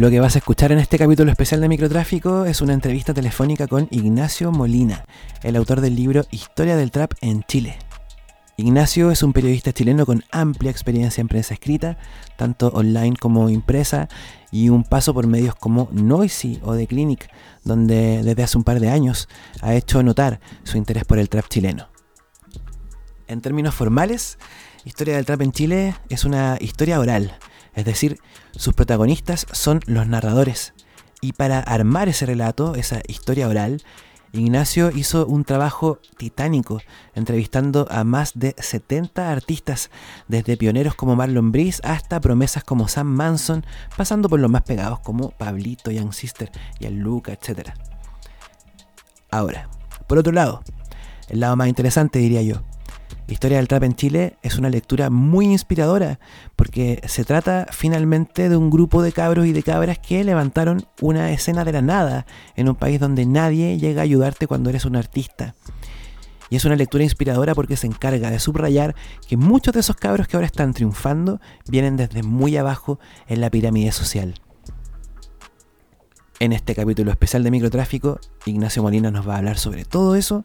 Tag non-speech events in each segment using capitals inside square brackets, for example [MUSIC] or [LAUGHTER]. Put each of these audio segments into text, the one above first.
Lo que vas a escuchar en este capítulo especial de Microtráfico es una entrevista telefónica con Ignacio Molina, el autor del libro Historia del Trap en Chile. Ignacio es un periodista chileno con amplia experiencia en prensa escrita, tanto online como impresa, y un paso por medios como Noisy o The Clinic, donde desde hace un par de años ha hecho notar su interés por el trap chileno. En términos formales, Historia del Trap en Chile es una historia oral, es decir, sus protagonistas son los narradores. Y para armar ese relato, esa historia oral, Ignacio hizo un trabajo titánico, entrevistando a más de 70 artistas, desde pioneros como Marlon Brice hasta promesas como Sam Manson, pasando por los más pegados como Pablito, Young Sister el Luca, etc. Ahora, por otro lado, el lado más interesante diría yo, historia del trap en Chile es una lectura muy inspiradora porque se trata finalmente de un grupo de cabros y de cabras que levantaron una escena de la nada en un país donde nadie llega a ayudarte cuando eres un artista. Y es una lectura inspiradora porque se encarga de subrayar que muchos de esos cabros que ahora están triunfando vienen desde muy abajo en la pirámide social. En este capítulo especial de microtráfico, Ignacio Molina nos va a hablar sobre todo eso,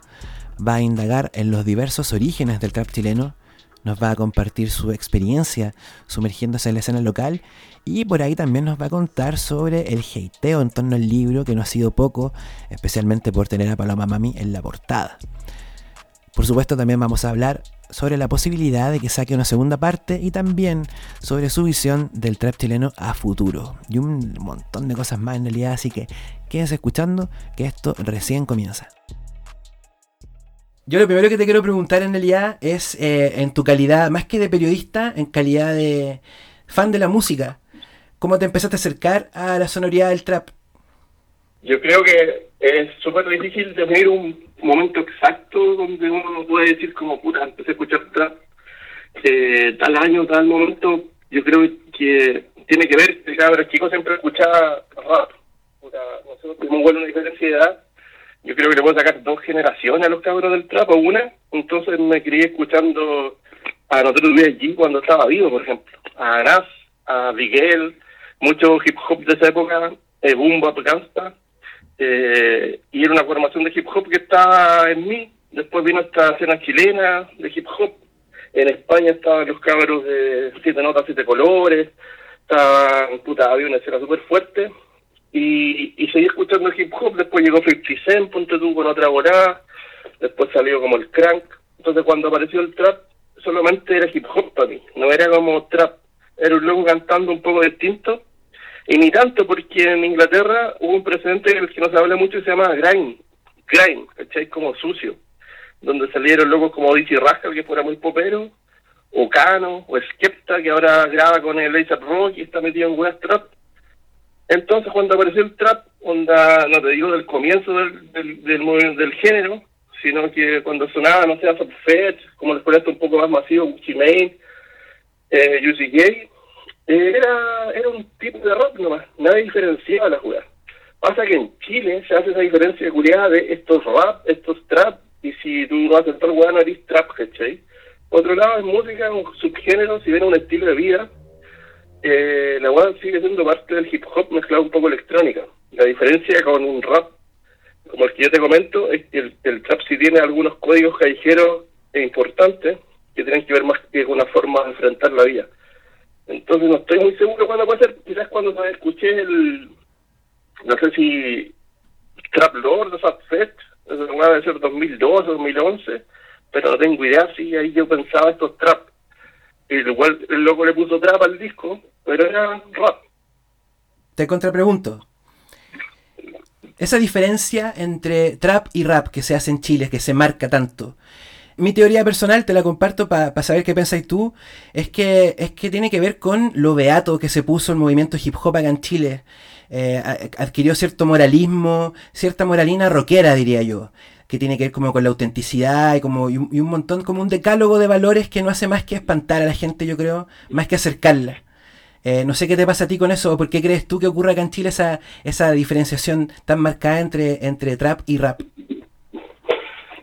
va a indagar en los diversos orígenes del trap chileno, nos va a compartir su experiencia sumergiéndose en la escena local y por ahí también nos va a contar sobre el hateo en torno al libro, que no ha sido poco, especialmente por tener a Paloma Mami en la portada. Por supuesto también vamos a hablar sobre la posibilidad de que saque una segunda parte y también sobre su visión del trap chileno a futuro. Y un montón de cosas más en realidad, así que quédense escuchando que esto recién comienza. Yo lo primero que te quiero preguntar en realidad es, eh, en tu calidad, más que de periodista, en calidad de fan de la música, ¿cómo te empezaste a acercar a la sonoridad del trap? Yo creo que es súper difícil definir un momento exacto donde uno puede decir como, puta, empecé a escuchar trap eh, tal año, tal momento. Yo creo que tiene que ver, que cada chico siempre escuchaba rap. Nosotros tuvimos una diferencia de edad yo creo que le puedo sacar dos generaciones a los cabros del trap, o una. Entonces me crié escuchando a nosotros allí cuando estaba vivo, por ejemplo. A Nas, a Miguel, mucho hip hop de esa época, eh, Boom Bap eh, y era una formación de hip hop que estaba en mí. Después vino esta escena chilena de hip hop. En España estaban los cabros de Siete Notas, Siete Colores. Estaban, puta, había una escena súper fuerte y, y seguí escuchando hip hop, después llegó 50 Cent, ponte tú con otra volada, después salió como el crank, entonces cuando apareció el trap, solamente era hip hop para mí, no era como trap, era un loco cantando un poco distinto, y ni tanto porque en Inglaterra hubo un precedente del que no se habla mucho y se llama grime, grime, ¿cachai? Como sucio, donde salieron locos como Dizzy Rascal, que fuera muy popero, o Cano, o Skepta, que ahora graba con el Laser Rock y está metido en weas trap, entonces, cuando apareció el trap, onda, no te digo del comienzo del, del, del, género, sino que cuando sonaba, no sé, Fetch, como después esto un poco más masivo, Gucci Mane, eh, J, era, era un tipo de rock nomás, nadie diferenciaba la jugada. Pasa que en Chile se hace esa diferencia culiada de estos rap, estos trap, y si tú no haces tal weá, no eres trap, ¿cachai? Por otro lado, es música, un subgénero, si bien un estilo de vida, eh, la web sigue siendo parte del hip hop mezclado un poco electrónica. La diferencia con un rap, como el que yo te comento, es que el, trap sí tiene algunos códigos callejeros e importantes que tienen que ver más que con una forma de enfrentar la vida. Entonces no estoy muy seguro cuándo puede ser, quizás cuando escuché el, no sé si Trap Lord o Fat Fest, debe ser 2012 2011, pero no tengo idea si ahí yo pensaba estos trap. Y igual el loco le puso trap al disco, pero era rap. Te contrapregunto. Esa diferencia entre trap y rap que se hace en Chile, que se marca tanto. Mi teoría personal, te la comparto para saber qué pensáis tú, es que, es que tiene que ver con lo beato que se puso el movimiento hip hop acá en Chile. Eh, adquirió cierto moralismo, cierta moralina rockera, diría yo que tiene que ver como con la autenticidad y como y un, montón, como un decálogo de valores que no hace más que espantar a la gente, yo creo, más que acercarla. Eh, no sé qué te pasa a ti con eso, o por qué crees tú que ocurre acá en Chile esa, esa diferenciación tan marcada entre, entre trap y rap.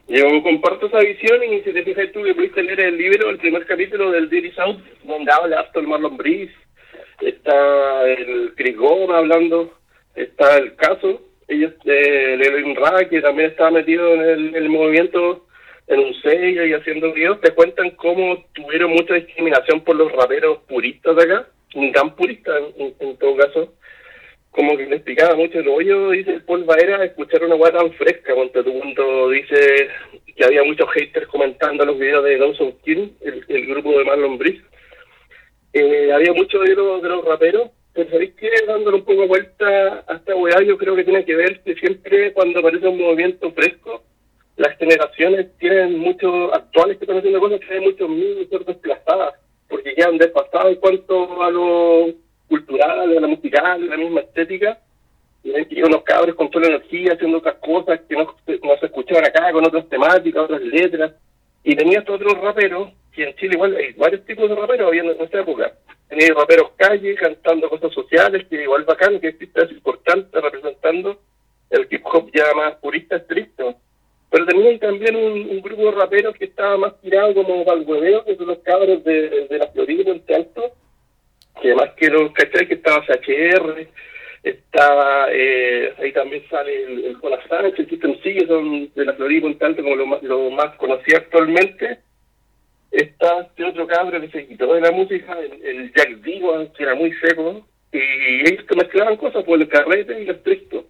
Yo comparto esa visión y si te fijas tú que pudiste leer el libro, el primer capítulo del Dirty South, donde habla Aston Marlon Breeze, está el Goma hablando, está el caso, ellos, eh, el Ra, que también estaba metido en el, movimiento en un sello y haciendo videos, te cuentan cómo tuvieron mucha discriminación por los raperos puristas de acá, ni tan puristas en, todo caso, como que le explicaba mucho el hoyo, dice Paul Baera, escuchar una guata tan fresca, cuando todo mundo dice que había muchos haters comentando los videos de Dawson King, el, grupo de Marlon Brice. Eh, había muchos de los, de los raperos, pero sabéis que dándole un poco vuelta a esta weá, yo creo que tiene que ver que siempre cuando aparece un movimiento fresco, las generaciones tienen muchos actuales que están haciendo cosas que hay muchos mil desplazadas, porque quedan despasados en cuanto a lo cultural, a la musical, a la misma estética. Y hay que unos cabros con toda la energía haciendo otras cosas que no, no se escuchaban acá, con otras temáticas, otras letras. Y tenía estos otros raperos, que en Chile igual hay varios tipos de raperos había en esa época. Tenía raperos calle cantando cosas sociales, que igual bacán, que existe, es importante, representando el hip hop ya más purista, estricto. Pero tenía también un, grupo de raperos que estaba más tirado como al hueveo, que son los cabros de, de la Florida, Monte Alto, que más que los cachai, que estaba CHR, estaba, eh, ahí también sale el, el Jonas Sánchez, el System que son de la Florida Monte Alto como lo más, lo más conocido actualmente. Está este otro cabro que se quitó de la música, el, Jack Divo, que era muy seco, y ellos que mezclaban cosas por el carrete y lo estricto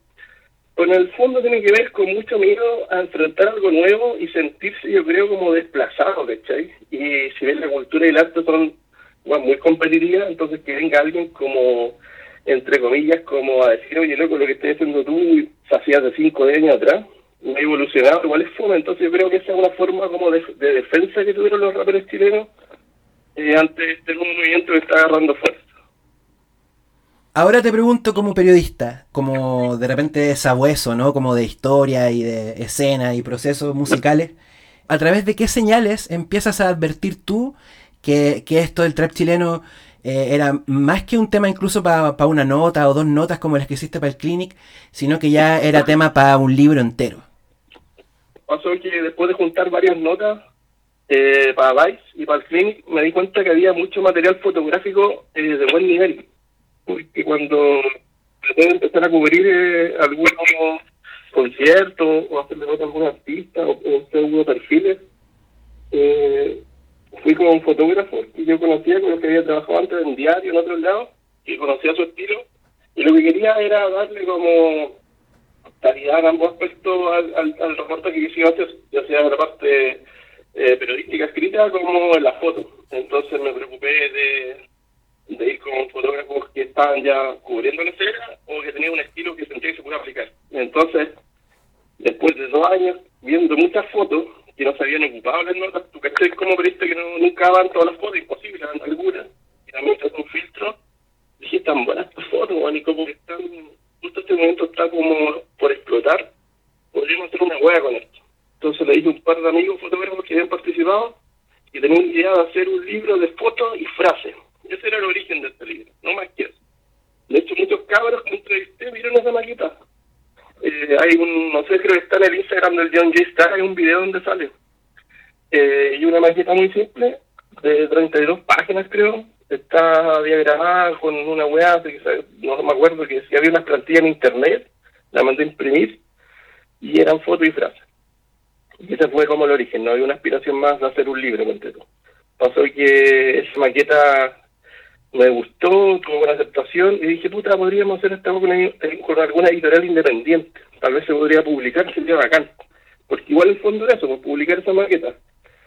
en el fondo tiene que ver con mucho miedo a enfrentar algo nuevo y sentirse, yo creo, como desplazado, ¿cachai? Y si ves la cultura y el arte son muy competitivas, entonces que venga alguien como, entre comillas, como a decir, oye, loco, lo que estás haciendo tú hacías de cinco años atrás, muy evolucionado, igual es fome, entonces yo creo que esa es una forma como de, defensa que tuvieron los raperos chilenos eh, ante este movimiento que está agarrando fuerza. Ahora te pregunto como periodista, como de repente sabueso, ¿no? Como de historia y de escena y procesos musicales. ¿A través de qué señales empiezas a advertir tú que, esto del trap chileno eh, era más que un tema incluso para una nota o dos notas como las que hiciste para el Clinic, sino que ya era tema para un libro entero? Pasó que después de juntar varias notas eh, para Vice y para el Clinic, me di cuenta que había mucho material fotográfico eh, de buen nivel. Porque cuando traté de empezar a cubrir eh, algunos conciertos o hacerle nota a algún artista o, hacer algunos perfiles, eh, fui con un fotógrafo que yo conocía, con el que había trabajado antes en diario en otro lado, y conocía su estilo, y lo que quería era darle como calidad en ambos aspectos al, al, al reporte que quisiera hacer, ya sea la parte eh, periodística escrita como en la foto. Entonces me preocupé de de ir con fotógrafos que estaban ya cubriendo la escena o que tenían un estilo que sentía que se podía aplicar. Entonces, después de dos años viendo muchas fotos que no se habían ocupado las notas, tú caché como periodista que no, nunca van todas las fotos, imposible, van algunas, y también haces un filtro, dije, tan buenas estas fotos, y como que están, justo este momento está como por explotar, podríamos hacer una hueá con esto. Entonces le dije a un par de amigos fotógrafos que habían participado y tenían idea de hacer un libro de fotos y frases ese era el origen de este libro, no más que eso. De hecho, muchos cabros que entrevisté vieron esa maqueta. Eh, hay un, no sé, creo que está en el Instagram del John J. Star, hay un video donde sale. Eh, y una maqueta muy simple, de 32 páginas creo, está diagramada con una weá, no me acuerdo, que si había unas plantillas en internet, la mandé a imprimir, y eran fotos y frases. Y ese fue como el origen, no había una aspiración más de hacer un libro, me Pasó que esa maqueta me gustó, tuvo buena aceptación y dije, puta, podríamos hacer esta con, con alguna editorial independiente. Tal vez se podría publicar, sería bacán. Porque igual el fondo de eso, pues, publicar esa maqueta.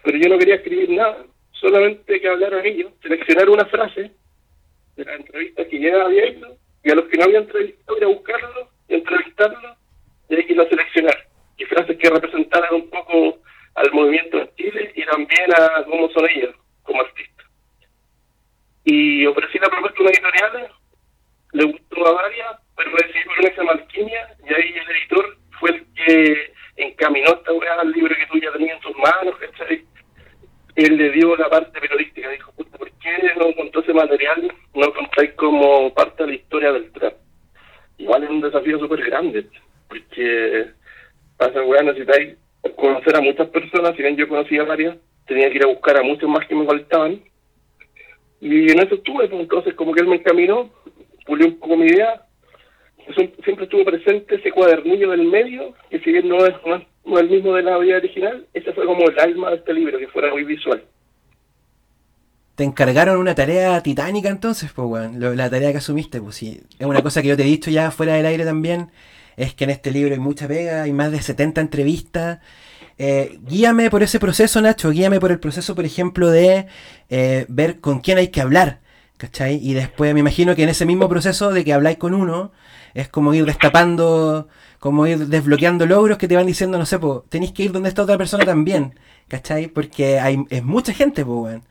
Pero yo no quería escribir nada, solamente que hablaran ellos, seleccionar una frase de la entrevista que ya había hecho y a los que no había entrevistado ir a buscarlo, entrevistarlo y hay que a seleccionar. Y frases que representaran un poco al movimiento de Chile y también a cómo son ellos como artistas y ofrecí la propuesta a una editorial, le gustó a varias, pero recibí por una llama Alquimia, y ahí el editor fue el que encaminó esta weá al libro que tú ya tenías en tus manos, ¿cachai? Él le dio la parte periodística, dijo, ¿por qué no contó ese material? No contáis como parte de la historia del trap. Igual es un desafío súper grande, porque para esa weá necesitáis conocer a muchas personas, si bien yo conocía varias, tenía que ir a buscar a muchos más que me faltaban, y en eso estuve, pues, entonces como que él me encaminó pulí un poco mi idea. siempre estuvo presente ese cuadernillo del medio, que si bien no es, no el mismo de la vida original, ese fue como el alma de este libro, que fuera muy visual. Te encargaron una tarea titánica entonces, pues, la tarea que asumiste, pues sí. Es una cosa que yo te he dicho ya fuera del aire también, es que en este libro hay mucha pega, hay más de 70 entrevistas. Eh, guíame por ese proceso, Nacho, guíame por el proceso, por ejemplo, de eh, ver con quién hay que hablar, ¿cachai? Y después me imagino que en ese mismo proceso de que habláis con uno, es como ir destapando, como ir desbloqueando logros que te van diciendo, no sé, pues, tenéis que ir donde está otra persona también, ¿cachai? Porque hay, es mucha gente, pues, weón.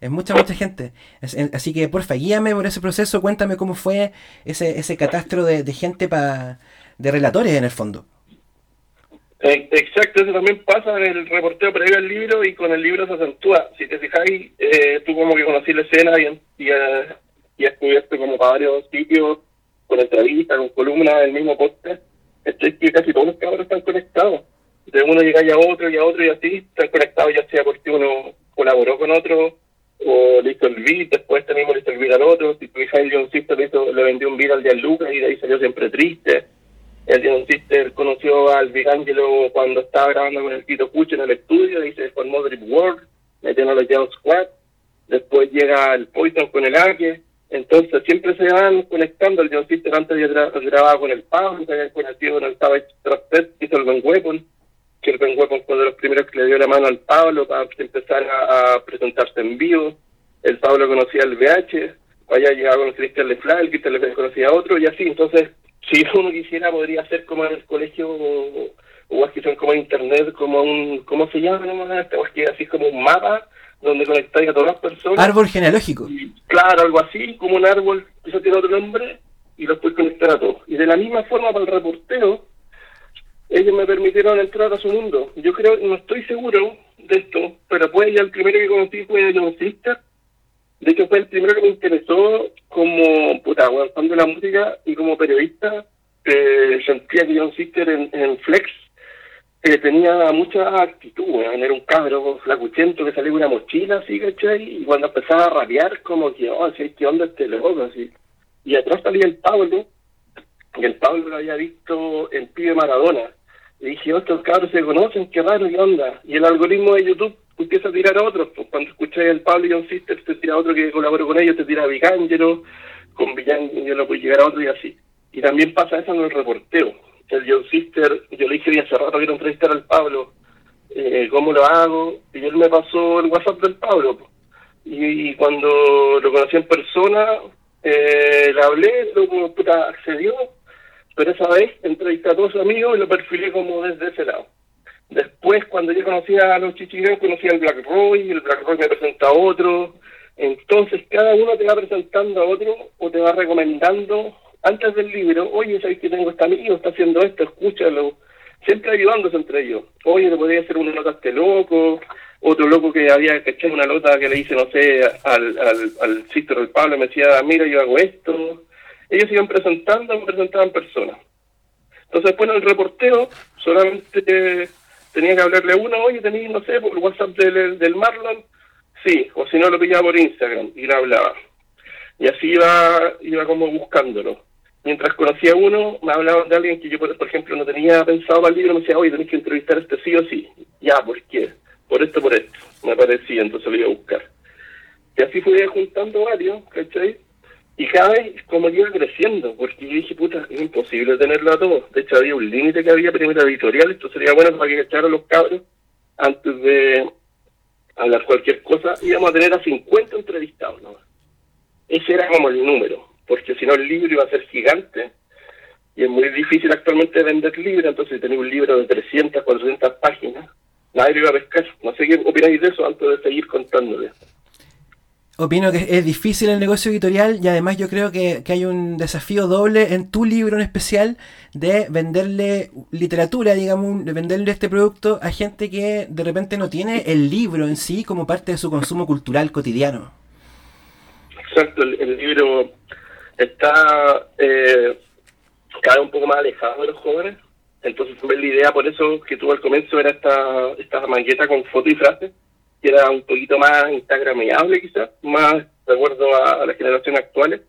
Es mucha, mucha gente. así que, porfa, guíame por ese proceso, cuéntame cómo fue ese, ese catastro de, gente pa, de relatores en el fondo. Eh, exacto, eso también pasa en el reporteo previo al libro y con el libro se acentúa. Si te fijáis, eh, tú como que conocí la escena y, y, uh, y estuviste como para varios sitios con entrevistas, con columnas del mismo podcast, es que casi todos los cabros están conectados. De uno llega a otro y a otro y así, están conectados ya sea porque uno colaboró con otro o le hizo el beat, después tenemos le hizo el beat al otro, si tu hija el John le, hizo, le vendió un beat al Lucas y de ahí salió siempre triste. El John Sister conoció al Angelo cuando estaba grabando con el Tito Pucho en el estudio, y se formó Drip World, metiendo a los Young Squad, después llega el Poison con el Ake, entonces siempre se van conectando, el John Sister antes de grabar con el Pablo, que había conocido en el Savage hizo el Ben Weapon, que el Ben Weapon fue de los primeros que le dio la mano al Pablo para empezar a, presentarse en vivo. El Pablo conocía al VH, allá llegaba con Cristian Lefla, el Cristian Lefla conocía a otro y así. Entonces, si [LAUGHS] uno quisiera, podría ser como en el colegio o, o que son como en internet, como un, ¿cómo se llama? O es que así como un mapa donde conectáis a todas las personas. Árbol genealógico. claro, algo así, como un árbol, eso tiene otro nombre, y los puedes conectar a todos. Y de la misma forma para el reportero, ellos me permitieron entrar a su mundo. Yo creo, no estoy seguro de esto, pero pues ya el primero que conocí fue John Sister. De hecho, fue el primero que me interesó bueno, fan de la música y como periodista. Eh, sentía que John Sister en, Flex eh, tenía mucha actitud, era un cabro flacuchento que salía con una mochila, así, ¿cachai? Y cuando empezaba a rabiar, como que, oh, así, ¿qué onda este loco? Así. Y atrás salía el Pablo, y el Pablo lo había visto en Pibe Maradona y dije, estos cabros se conocen, qué raro, qué onda. Y el algoritmo de YouTube empieza a tirar a otros. Pues cuando escucháis el Pablo y John Sister, te tira a otro que colaboró con ellos, te tira a Vicangelo, con Vicangelo puede llegar a otro y así. Y también pasa eso en el reporteo. El John Sister, yo le dije hace rato quiero entrevistar al Pablo, eh, ¿cómo lo hago? Y él me pasó el WhatsApp del Pablo. Y, cuando lo conocí en persona, eh, le hablé, luego puta, accedió pero esa vez entrevisté a todos sus amigos y lo perfilé como desde ese lado. Después, cuando yo conocía a los chichiganos, conocía al Black Roy, el Black Roy me presenta a otro. Entonces, cada uno te va presentando a otro o te va recomendando antes del libro, oye, ¿sabes que tengo este amigo? Está haciendo esto, escúchalo. Siempre ayudándose entre ellos. Oye, te podría hacer una nota a este loco, otro loco que había echar una nota que le hice, no sé, al, al, al del Pablo, me decía, mira, yo hago esto ellos iban presentando, me presentaban personas. Entonces después en el reporteo solamente tenía que hablarle uno, oye, tenía, no sé, por WhatsApp del, del Marlon, sí, o si no lo pillaba por Instagram y le hablaba. Y así iba, iba como buscándolo. Mientras conocía uno, me hablaban de alguien que yo, por, ejemplo, no tenía pensado para el libro, me decía, oye, tenés que entrevistar a este sí o sí. Ya, ¿por qué? Por esto, por esto. Me parecía, entonces lo iba a buscar. Y así fui juntando varios, ¿cachai? Y cada vez como iba creciendo, porque yo dije, puta, es imposible tenerlo a todos. De hecho, había un límite que había primero editorial, esto sería bueno para que echaran los cabros antes de hablar cualquier cosa, íbamos a tener a 50 entrevistados, ¿no? Ese era como el número, porque si no el libro iba a ser gigante, y es muy difícil actualmente vender libros, entonces tenía un libro de 300, 400 páginas, nadie lo iba a pescar. No sé qué opináis de eso antes de seguir contándole opino que es difícil el negocio editorial y además yo creo que, hay un desafío doble en tu libro en especial de venderle literatura, digamos, de venderle este producto a gente que de repente no tiene el libro en sí como parte de su consumo cultural cotidiano. Exacto, el, libro está eh, cada vez un poco más alejado de los jóvenes, entonces la idea por eso que tuvo al comienzo era esta, esta maqueta con foto y frase que era un poquito más instagramable quizás, más de acuerdo a, las generaciones actuales.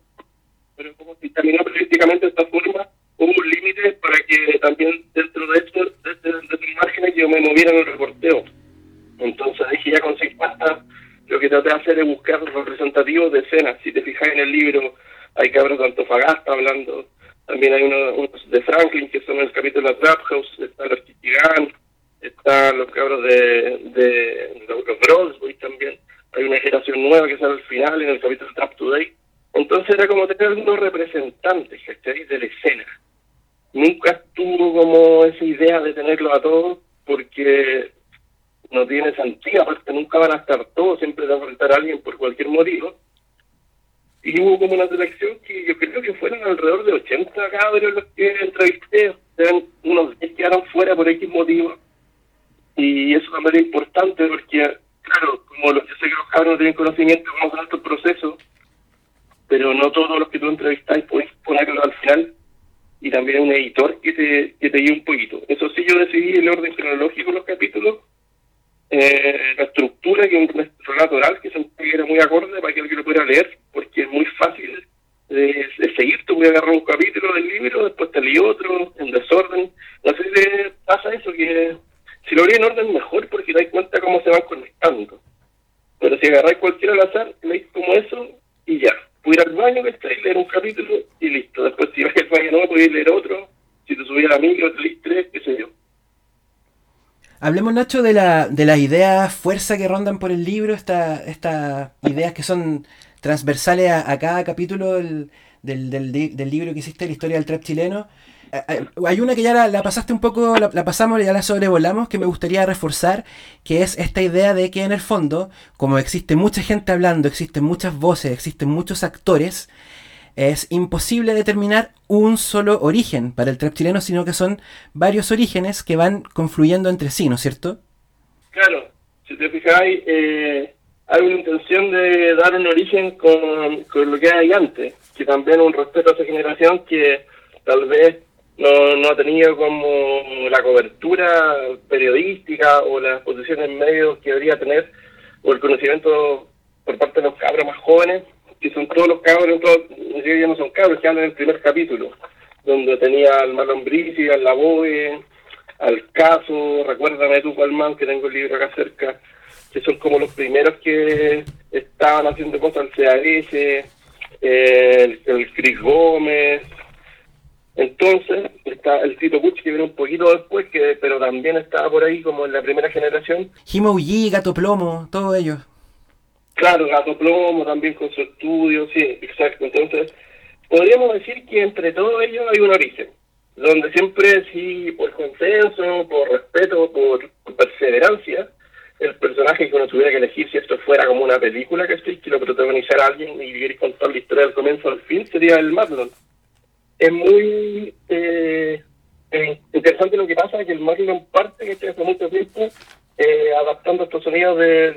pero como si terminó periodísticamente de esta forma, hubo un límite para que también dentro de esto, de, de, márgenes, yo me moviera en el reporteo. Entonces dije ya con 50, lo que traté de hacer es buscar representativos de escenas. Si te fijas en el libro, hay cabros de Antofagasta hablando, también hay unos, de Franklin que son el capítulo de la Trap House, está los Chichigán, están los cabros de, de, los también. Hay una generación nueva que sale al final en el capítulo Trap Today. Entonces era como tener unos representantes, De la escena. Nunca tuvo como esa idea de tenerlo a todos porque no tiene sentido, aparte nunca van a estar todos, siempre va a faltar alguien por cualquier motivo. Y hubo como una selección que yo creo que fueron alrededor de 80 cabros los que entrevisté, unos 10 quedaron fuera por X motivo. Y eso también es importante porque, claro, como los, yo sé que los cabros no tienen conocimiento cómo son estos procesos, pero no todos los que tú entrevistáis podéis ponerlo al final y también un editor que te, que te guíe un poquito. Eso sí, yo decidí el orden cronológico de los capítulos, eh, la estructura, que un relato oral que que era muy acorde para que alguien lo pudiera leer, porque es muy fácil de, seguir. Tú puedes agarrar un capítulo del libro, después te leí otro, en desorden. No sé si te pasa eso, que si lo leí en orden mejor, porque das cuenta cómo se van conectando. Pero si agarráis cualquiera al azar, leís como eso y ya ir al baño, que y leer un capítulo y listo. Después, si vas al baño no, puedes leer otro. Si te subís a la micro, te lees tres, qué sé yo. Hablemos, Nacho, de, la, de las ideas fuerza que rondan por el libro, estas esta ideas que son transversales a, cada capítulo del, del, del, libro que hiciste, la historia del trap chileno. Eh, hay una que ya la, pasaste un poco, la, la, pasamos, ya la sobrevolamos, que me gustaría reforzar, que es esta idea de que en el fondo, como existe mucha gente hablando, existen muchas voces, existen muchos actores, es imposible determinar un solo origen para el trap chileno, sino que son varios orígenes que van confluyendo entre sí, ¿no es cierto? Claro, si te fijáis, eh, hay una intención de dar un origen con, con lo que hay antes, que también un respeto a esa generación que tal vez no, no ha tenido como la cobertura periodística o las posiciones en medios que debería tener o el conocimiento por parte de los cabros más jóvenes, que son todos los cabros, todos, ya no son cabros, que hablan en el primer capítulo, donde tenía al Marlon al Lavoe, al Caso, recuérdame tú, más que tengo el libro acá cerca, que son como los primeros que estaban haciendo cosas al CAS, el, el Chris Gómez, entonces, está el Tito Puch que viene un poquito después, que pero también estaba por ahí como en la primera generación. Jimo Gato Plomo, todos ellos. Claro, Gato Plomo también con su estudio, sí, exacto. Entonces, podríamos decir que entre todos ellos hay un origen, donde siempre, sí, por consenso, por respeto, por, perseverancia, el personaje que uno tuviera que elegir si esto fuera como una película que, sí, que lo protagonizara alguien y contar la historia del comienzo al fin, sería el Marlon es muy eh, eh, interesante lo que pasa, que el Marlon parte que hace mucho tiempo eh, adaptando estos sonidos de,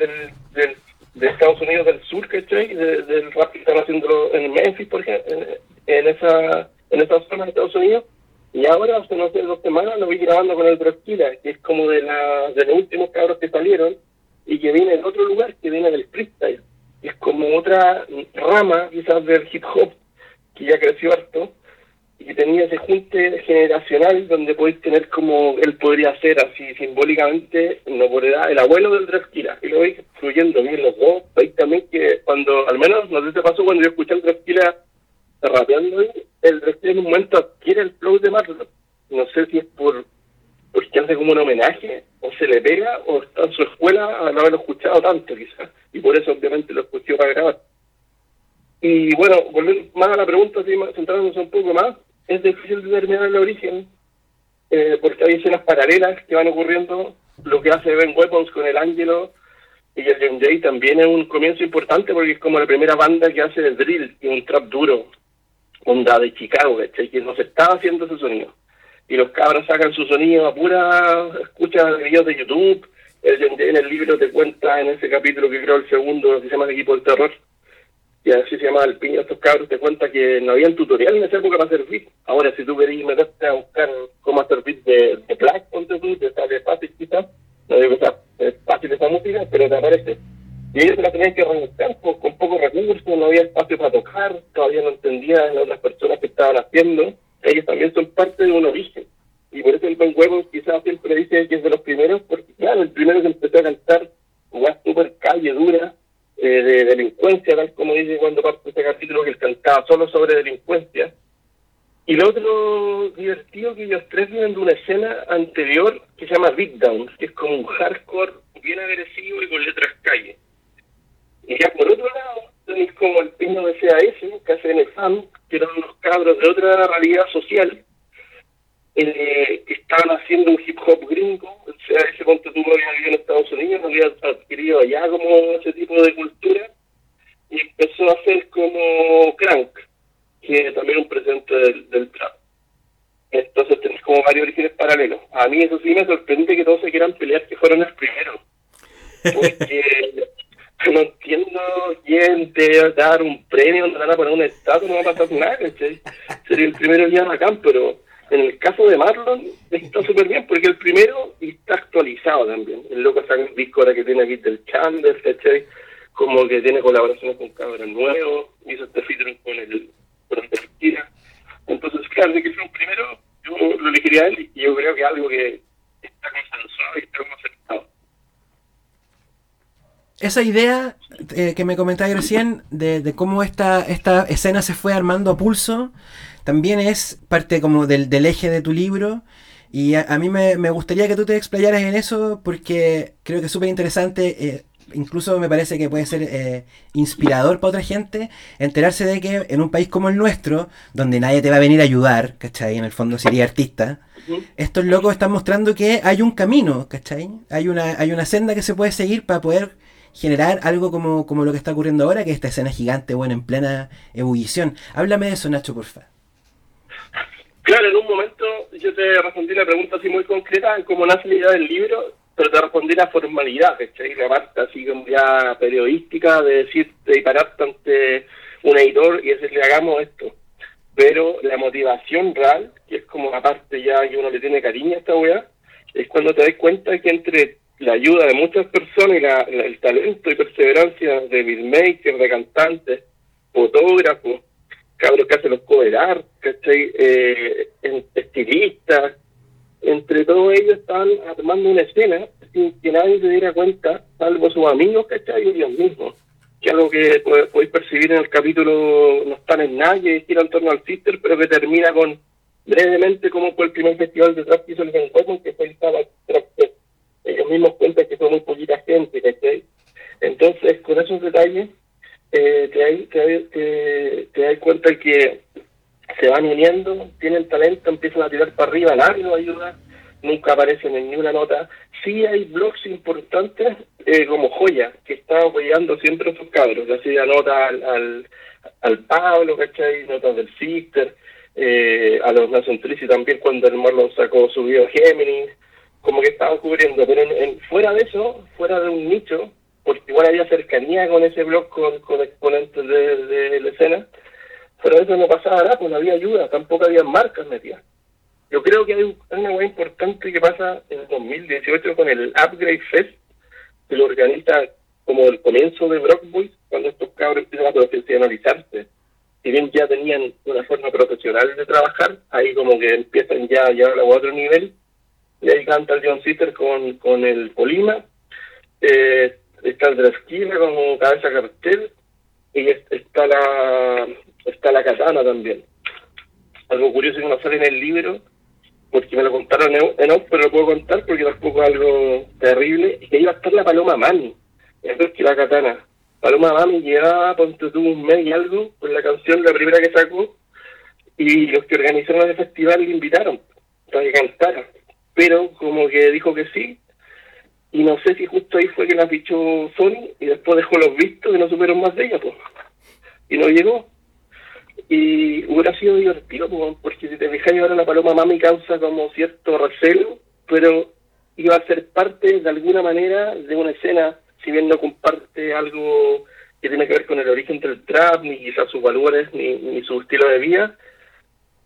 de, Estados Unidos del sur, ¿cachai? del rap que están haciendo en Memphis, por ejemplo, en, esa en esa zona de Estados Unidos. Y ahora, hace no sé, dos semanas lo vi grabando con el Drosquila, que es como de, la, de los últimos cabros que salieron y que viene de otro lugar, que viene del freestyle. Es como otra rama, quizás, del hip hop, que ya creció harto y tenía ese junte generacional donde podéis tener como él podría ser así simbólicamente, no por edad, el abuelo del Drefkila, y lo veis fluyendo bien los dos. Veis también que cuando, al menos, no sé si pasó cuando yo escuché al Drefkila rapeando, el Drefkila en un momento adquiere el flow de Marlon. No sé si es por porque hace como un homenaje, o se le pega, o está en su escuela al haberlo escuchado tanto, quizás, y por eso obviamente lo escuchó para grabar. Y bueno, volviendo más a la pregunta, así, centrándonos un poco más, es difícil determinar el origen, eh, porque hay escenas paralelas que van ocurriendo. Lo que hace Ben Weapons con el Ángelo y el John Jay también es un comienzo importante porque es como la primera banda que hace drill y un trap duro, onda de Chicago, que no se estaba haciendo ese sonido. Y los cabros sacan su sonido a pura escucha de videos de YouTube. El John Jay en el libro te cuenta en ese capítulo que creo el segundo, que se llama el equipo del terror, y así se llama el piño estos cabros, te cuenta que no había tutorial en esa época para hacer beat. Ahora, si tú querés meterte a buscar cómo hacer beat de, de Black, ponte tú, de, de fácil quizás, no digo que es fácil esa música, pero te aparece. Y ellos la tenían que rebuscar con pocos recursos, no había espacio para tocar, todavía no entendían las personas que estaban haciendo. Ellos también son parte de un origen. Y por eso el buen huevo quizás siempre dice que es de los primeros, porque claro, el primero que empezó a cantar, una super calle dura, eh, de delincuencia, tal como dice cuando parte este capítulo, que él cantaba solo sobre delincuencia. Y lo otro divertido que ellos tres vienen de una escena anterior que se llama Beatdown, que es como un hardcore bien agresivo y con letras calle. Y ya por otro lado, tenéis como el pino de CAS, que hacen fan, que eran unos cabros de otra realidad social, eh, estaban haciendo un hip hop gringo. El CAS, cuando tú había vivido en Estados Unidos, había adquirido allá como ese tipo de cultura, y empezó a hacer como crank, que también es un presente del, del trap. Entonces tenés como varios orígenes paralelos. A mí eso sí me sorprende que todos se quieran pelear que fueron los primeros. Porque [LAUGHS] no entiendo quién te va a dar un premio, no van a poner un estatua, no va a pasar nada, Sería el primero día bacán, pero en el caso de Marlon está súper bien porque el primero está actualizado también. El loco saca un disco ahora que tiene aquí del Chandler, ¿cachai? Como que tiene colaboraciones con cabros nuevos, hizo este featuring con el con el Entonces, claro, de que fue un primero, yo lo elegiría a él y yo creo que algo que está consensuado y está como aceptado esa idea eh, que me comentabas recién de, cómo esta, esta escena se fue armando a pulso, también es parte como del, del eje de tu libro. Y a, mí me, gustaría que tú te explayaras en eso porque creo que es súper interesante. Eh, incluso me parece que puede ser eh, inspirador para otra gente enterarse de que en un país como el nuestro, donde nadie te va a venir a ayudar, ¿cachai? En el fondo sería artista, estos locos están mostrando que hay un camino, ¿cachai? Hay una, hay una senda que se puede seguir para poder generar algo como, como lo que está ocurriendo ahora, que esta escena gigante, bueno, en plena ebullición. Háblame de eso, Nacho, porfa. Claro, en un momento yo te respondí una pregunta así muy concreta en cómo nace la idea del libro, pero te respondí la formalidad, ¿cachai? La parte así como ya periodística de decirte y pararte ante un editor y decirle hagamos esto. Pero la motivación real, que es como la parte ya que uno le tiene cariño a esta weá, es cuando te das cuenta que entre la ayuda de muchas personas y el talento y perseverancia de beatmakers, de cantantes, fotógrafos, cabros que hacen los cover art, Eh, estilistas, entre todos ellos están armando una escena sin que nadie se diera cuenta, salvo sus amigos, ¿cachai? Y ellos mismos. Que algo que podéis percibir en el capítulo no están en nadie, gira en torno al sister, pero que termina con brevemente como fue el primer festival de trap que hizo el que fue el Trap ellos mismos cuentan que son muy poquita gente, ¿cachai? Entonces, con esos detalles, eh, te, te, das cuenta que se van uniendo, tienen talento, empiezan a tirar para arriba, nadie los ayuda, nunca aparecen en ninguna nota. Sí hay blogs importantes eh, como Joya, que está apoyando siempre a sus cabros, le hacía nota al, al, al Pablo, ¿cachai? Notas del Sister, eh, a los Nation y también cuando el Marlon sacó su video Géminis, como que estaban cubriendo, pero en, fuera de eso, fuera de un nicho, porque igual había cercanía con ese blog, con, con exponentes de, la escena, pero eso no pasaba nada, pues no había ayuda, tampoco había marcas metidas. Yo creo que hay una cosa importante que pasa en 2018 con el Upgrade Fest, que lo organiza como el comienzo de Brock Boys, cuando estos cabros empiezan a profesionalizarse. Si bien ya tenían una forma profesional de trabajar, ahí como que empiezan ya a llevar a otro nivel y ahí canta el John Sitter con, con el Polima, eh, está el Dresquila con cabeza cartel, y está la está la katana también. Algo curioso que no sale en el libro, porque me lo contaron en off, pero lo puedo contar porque tampoco es algo terrible, es que iba a estar la Paloma Mami, en vez que la katana. Paloma Mami llegaba, ponte tuvo un mes y algo, con la canción, la primera que sacó, y los que organizaron el festival le invitaron para que cantara pero como que dijo que sí, y no sé si justo ahí fue que la fichó Sony y después dejó los vistos y no supieron más de ella, pues. Y no llegó. Y hubiera sido divertido, pues, porque si te fijas ahora la paloma mami causa como cierto recelo, pero iba a ser parte de alguna manera de una escena, si bien no comparte algo que tiene que ver con el origen del trap, ni quizás sus valores, ni, ni su estilo de vida,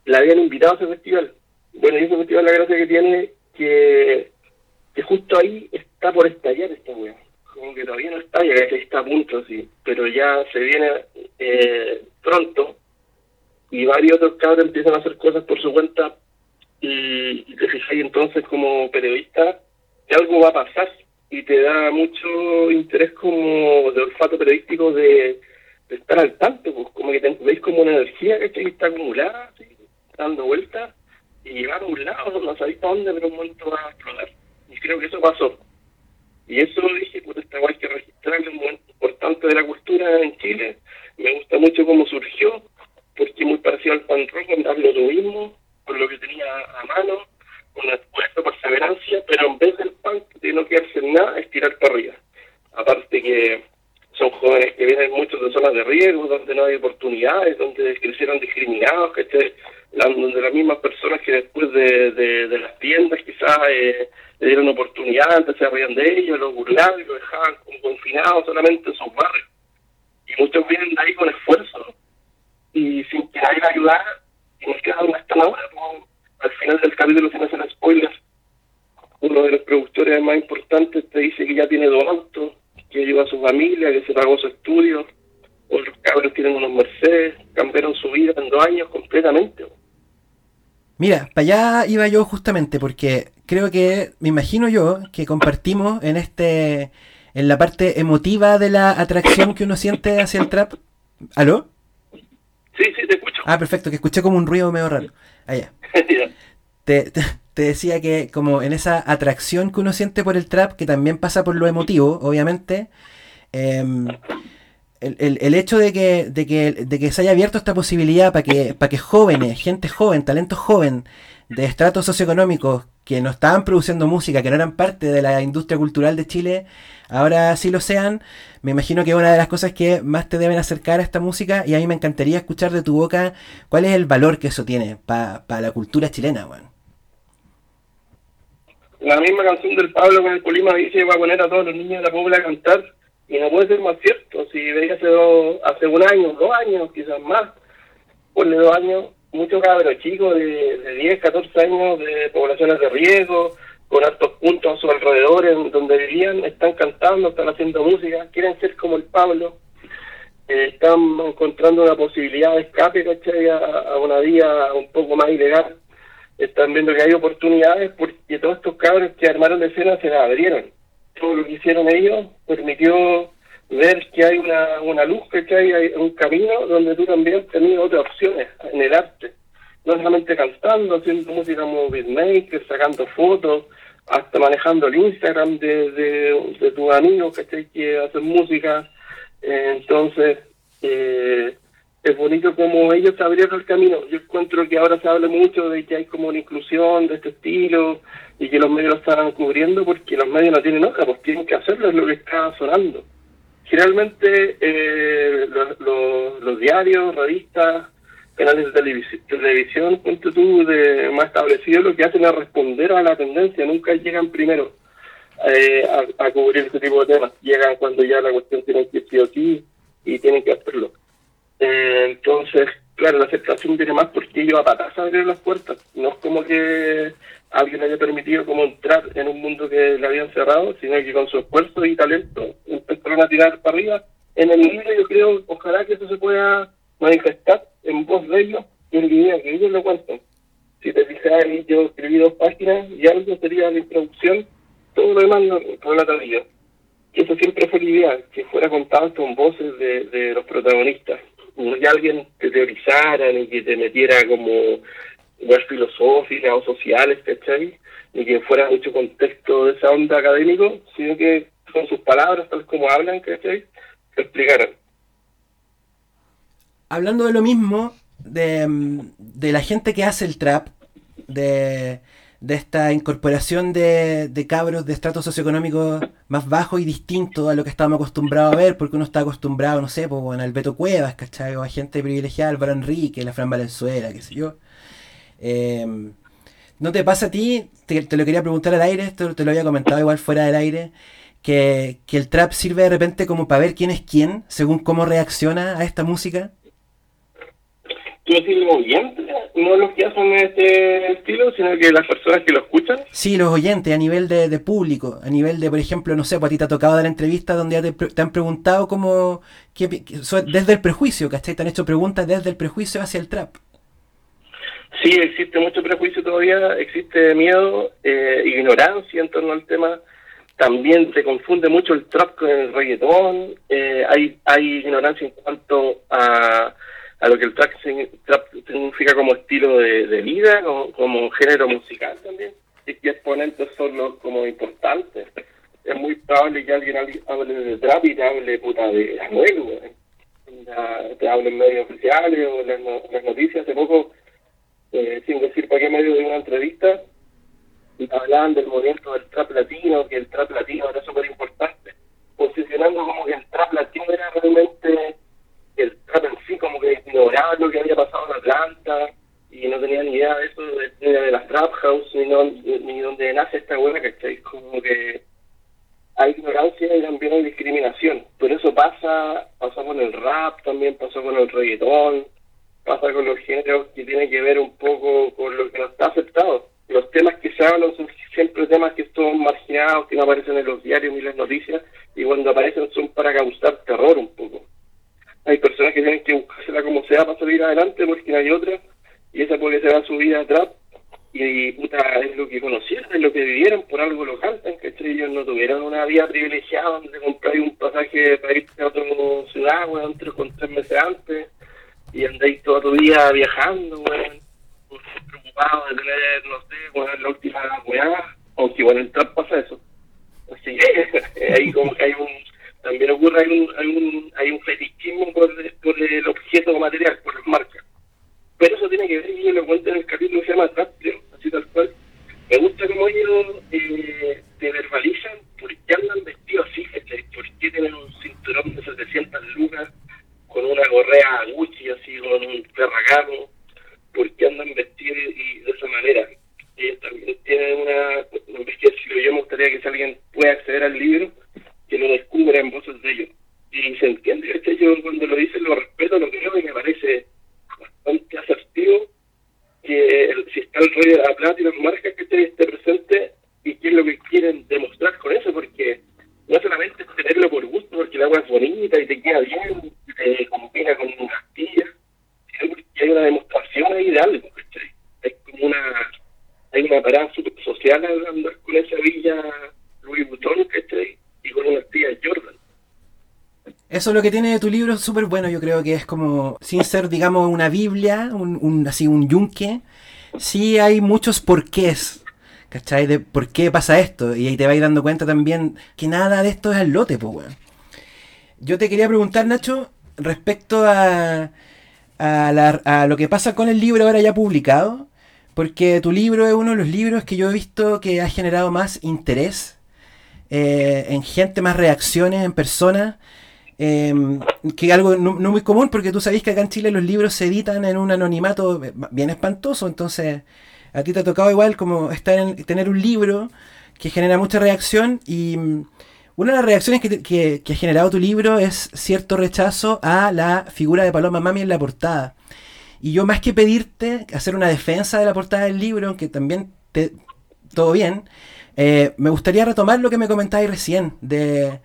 la habían invitado a ese festival. Bueno, y ese festival la gracia que tiene que, justo ahí está por estallar esta weá. Como que todavía no estalla, está a punto, sí. Pero ya se viene eh, pronto. Y varios otros cabros empiezan a hacer cosas por su cuenta. Y, te fijas entonces como periodista que algo va a pasar. Y te da mucho interés como de olfato periodístico de, estar al tanto, pues, como que te, veis como una energía que está acumulada, dando vueltas y llegar a un lado, no sabéis para dónde, pero un momento va a explotar. Y creo que eso pasó. Y eso dije, pues esta guay que registrar un momento importante de la cultura en Chile. Me gusta mucho cómo surgió, porque muy parecido al pan rock, hablo lo mismo, con lo que tenía a mano, con esfuerzo, perseverancia, pero en vez del punk de no quedarse en nada, es tirar para arriba. Aparte que son jóvenes que vienen muchos de zonas de riesgo, donde no hay oportunidades, donde crecieron discriminados, donde las mismas personas que después de, de, las tiendas quizás eh, le dieron oportunidad, antes se rían de ellos, los burlaban y los dejaban como confinados solamente en sus barrios. Y muchos vienen de ahí con esfuerzo y sin que nadie ayudar y nos queda una ahora. al final del capítulo, sin hacer spoilers, uno de los productores más importantes te dice que ya tiene dos autos, que ayuda a su familia, que se pagó su estudio. Otros cabros tienen unos Mercedes, cambiaron su vida en dos años completamente. Mira, para allá iba yo justamente, porque creo que, me imagino yo, que compartimos en este, en la parte emotiva de la atracción que uno siente hacia el trap. ¿Aló? Sí, sí, te escucho. Ah, perfecto, que escuché como un ruido medio raro. [LAUGHS] Allá. te, te, decía que como en esa atracción que uno siente por el trap, que también pasa por lo emotivo, obviamente, em, el, el, hecho de que, de, que, de que se haya abierto esta posibilidad para que, que jóvenes, gente joven, talento joven, de estratos socioeconómicos que no estaban produciendo música, que no eran parte de la industria cultural de Chile, ahora sí lo sean, me imagino que es una de las cosas que más te deben acercar a esta música y a mí me encantaría escuchar de tu boca cuál es el valor que eso tiene para la cultura chilena, bueno. La misma canción del Pablo con el Polima dice va a poner a todos los niños de la pobla a cantar y no puede ser más cierto. Si veía hace, dos, hace un año, dos años, quizás más, ponle dos años, muchos cabros chicos de, de 10, 14 años de poblaciones de riesgo, con altos puntos a su alrededor en donde vivían, están cantando, están haciendo música, quieren ser como el Pablo, eh, están encontrando una posibilidad de escape, ¿cachai? A, a, una vida un poco más ilegal. Están viendo que hay oportunidades porque todos estos cabros que armaron de escena se la abrieron. Todo lo que hicieron ellos permitió ver que hay una, una luz, que hay un camino donde tú también tenías otras opciones en el arte. No solamente cantando, haciendo música como beatmaker, sacando fotos, hasta manejando el Instagram de, de, tus amigos que hacen música. Entonces, eh, es bonito como ellos se abrieron el camino. Yo encuentro que ahora se habla mucho de que hay como una inclusión de este estilo y que los medios lo están cubriendo porque los medios no tienen otra, pues tienen que hacerlo, es lo que está sonando generalmente eh, los, diarios, revistas, canales de televisión, tú, de más establecidos, lo que hacen es responder a la tendencia, nunca llegan primero eh, a, cubrir este tipo de temas, llegan cuando ya la cuestión tiene que ser aquí y tienen que hacerlo. Eh, entonces, claro, la aceptación viene más porque ellos a patas abrir las puertas, no es como que alguien haya permitido como entrar en un mundo que le habían cerrado, sino que con su esfuerzo y talento empezaron a tirar para arriba. En el libro yo creo, ojalá que eso se pueda manifestar en voz de ellos y en idea que ellos lo cuenten. Si te fijas, yo escribí dos páginas y algo sería la introducción, todo lo demás lo relata yo. Y eso siempre fue la idea, que fuera contado con voces de los protagonistas. No que alguien te teorizara ni que te metiera como igual filosóficas o sociales, ¿cachai? Ni que fuera mucho contexto de esa onda académico, sino que con sus palabras, tal como hablan, ¿cachai? Se explicaran. Hablando de lo mismo, de, de la gente que hace el trap, de, de esta incorporación de, de, cabros de estratos socioeconómicos más bajos y distintos a lo que estábamos acostumbrados a ver, porque uno está acostumbrado, no sé, pues, al Beto Cuevas, ¿cachai? A gente privilegiada, Álvaro Enrique, la Fran Valenzuela, qué sé yo. Em, ¿No te pasa a ti? Te, lo quería preguntar al aire, esto te lo había comentado igual fuera del aire, que, el trap sirve de repente como para ver quién es quién, según cómo reacciona a esta música. ¿Tú decís los oyentes? No los que hacen este estilo, sino que las personas que lo escuchan. Sí, los oyentes, a nivel de, público, a nivel de, por ejemplo, no sé, pues a ti te ha tocado dar entrevistas donde te, te, han preguntado como, que, desde el prejuicio, ¿cachai? Te han hecho preguntas desde el prejuicio hacia el trap. Sí, existe mucho prejuicio todavía, existe miedo, eh, ignorancia en torno al tema. También se confunde mucho el trap con el reggaetón. Eh, hay, hay ignorancia en cuanto a a lo que el trap, significa como estilo de, vida, como, como, género musical también, y que exponentes son los como importantes. Es muy probable que alguien hable de trap y te hable puta de Anuel, te hable en medios oficiales o en las, noticias. Hace poco, eh, sin decir para qué medio de una entrevista, hablaban del movimiento del trap latino, que el trap latino era súper importante, posicionando como que el trap latino era realmente el trap en sí como que ignoraba lo que había pasado en Atlanta y no tenía ni idea de eso, ni de, las trap house, ni, no, ni donde nace esta hueá, ¿cachai? Como que hay ignorancia y también hay discriminación. Pero eso pasa, pasó con el rap, también pasó con el reggaetón, pasa con los géneros que tienen que ver un poco con lo que no está aceptado. Los temas que se hablan son siempre temas que son marginados, que no aparecen en los diarios ni las noticias, y cuando aparecen son para causar terror un poco hay personas que tienen que buscársela como sea para salir adelante porque no hay otra y esa puede ser su vida atrás y, puta es lo que conocieron, es lo que vivieron, por algo lo cantan, que ellos no tuvieron una vida privilegiada donde comprar un pasaje para irse a otra ciudad, weón, tres con tres meses antes y andáis toda tu vida viajando, weón, preocupado de tener, no sé, weón, la última weá, aunque bueno, en trap pasa eso. Así que [LAUGHS] ahí como que hay un también ocurre, hay un, hay un, hay un fetichismo por, por el objeto material, por las marcas. Pero eso tiene que ver, y yo lo cuento en el capítulo que se llama Trapteo, así tal cual. Me gusta cómo ellos eh, te verbalizan por qué andan vestidos así, por qué tienen un cinturón de 700 lucas con una correa Gucci, así con un ferragamo, por qué andan vestidos y de esa manera. Ellos también tienen una, investigación, yo me gustaría que si alguien pueda acceder al libro, que lo descubra en voces de ellos. Y se entiende, este yo cuando lo dicen lo respeto, lo creo y me parece bastante asertivo que si está el rey de la plata y las marcas que esté, presente y qué es lo que quieren demostrar con eso, porque no solamente es tenerlo por gusto, porque el agua es bonita y te queda bien, y te combina con un castilla, sino porque hay una demostración ahí de algo, Hay como una, hay una parada social al andar con esa villa Louis Vuitton, ¿cachai? Con una Jordan. Eso es lo que tiene tu libro, súper bueno, yo creo que es como, sin ser, digamos, una Biblia, un, así un yunque, sí hay muchos porqués, ¿cachai? De por qué pasa esto, y ahí te vais dando cuenta también que nada de esto es al lote, pues, weón. Yo te quería preguntar, Nacho, respecto a lo que pasa con el libro ahora ya publicado, porque tu libro es uno de los libros que yo he visto que ha generado más interés eh, en gente, más reacciones en personas. Em, que algo no, muy común porque tú sabes que acá en Chile los libros se editan en un anonimato bien espantoso, entonces a ti te ha tocado igual como estar en, tener un libro que genera mucha reacción y mm, una de las reacciones que, ha generado tu libro es cierto rechazo a la figura de Paloma Mami en la portada. Y yo más que pedirte hacer una defensa de la portada del libro, aunque también te, todo bien, eh, me gustaría retomar lo que me comentáis recién eh,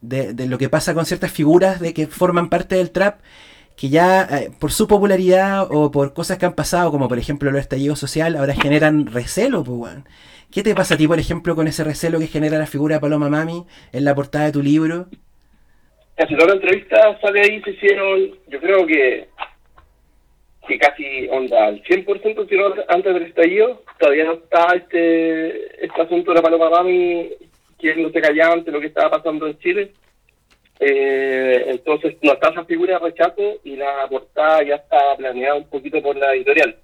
de, de, lo que pasa con ciertas figuras de que forman parte del trap que ya eh, por su popularidad o por cosas que han pasado, como por ejemplo el estallido social, ahora generan recelo, pues, ¿Qué te pasa a ti, por ejemplo, con ese recelo que genera la figura de Paloma Mami en la portada de tu libro? Casi toda la entrevista sale ahí, se hicieron, yo creo que que casi onda al 100% sino antes del estallido, todavía no está este, este asunto de la Paloma Mami se callaba ante lo que estaba pasando en Chile. Eh, entonces no está esa figura de rechazo y la portada ya está planeada un poquito por la editorial.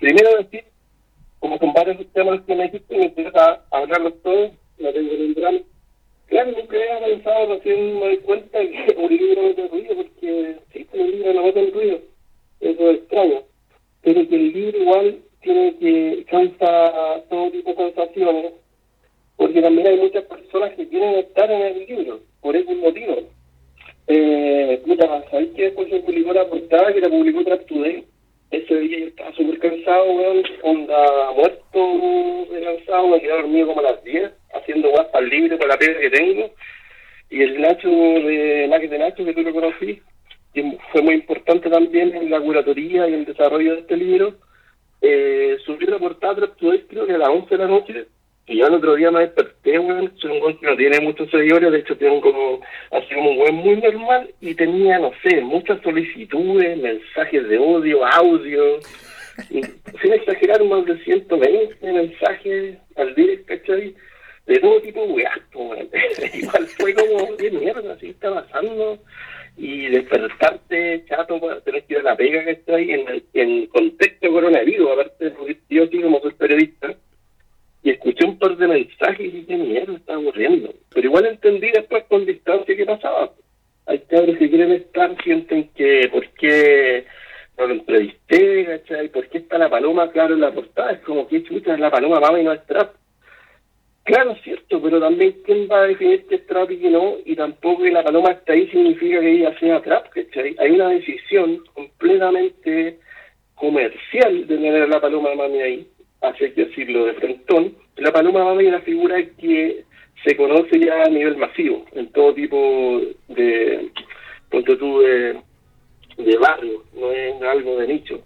Primero decir, como con varios temas que me dijiste, me interesa hablarlos todos, no tengo ningún drama. Claro, nunca había pensado, recién me doy cuenta que [LAUGHS] un libro no ruido, porque sí, un libro no mete ruido eso es extraño, pero que el libro igual tiene que causa todo tipo de sensaciones, porque también hay muchas personas que quieren estar en el libro, por ese motivo. Eh, puta, ¿sabes qué? Después se publicó la portada que la publicó Trap Today. Ese día yo estaba súper cansado, weón, onda muerto de cansado, me quedé dormido como a las 10, haciendo guapas libre para la pega que tengo. Y el Nacho de Max de Nacho, que tú lo conocí, que fue muy importante también en la curatoría y el desarrollo de este libro, eh, subió la portada Today creo que a las 11 de la noche y yo el otro día me desperté, weón, soy un weón que no tiene muchos seguidores, de hecho tengo como, así como un weón muy normal, y tenía, no sé, muchas solicitudes, mensajes de odio, audio, [LAUGHS] sin exagerar, más de 120 mensajes al día, ¿cachai? De todo tipo de weón. [LAUGHS] Igual fue como, qué mierda, así está pasando, y despertarte, chato, para tener que ir a la pega, ¿cachai? En, en contexto coronavirus, aparte, porque yo sí como soy periodista, y escuché un par de mensajes y dije, mierda, estaba aburriendo. Pero igual entendí después con distancia qué pasaba. Hay cabros que quieren estar, sienten que, ¿por qué no lo entrevisté, cachai? ¿Por qué está la paloma claro en la portada? Es como que chucha es la paloma mama y no es trap. Claro, es cierto, pero también quién va a definir qué es trap y qué no, y tampoco que la paloma está ahí significa que ella sea trap, ¿cachai? Hay una decisión completamente comercial de tener la paloma mami ahí así que decirlo de frentón, la paloma mami es una figura que se conoce ya a nivel masivo, en todo tipo de, punto tú, de, de barrio, no es algo de nicho.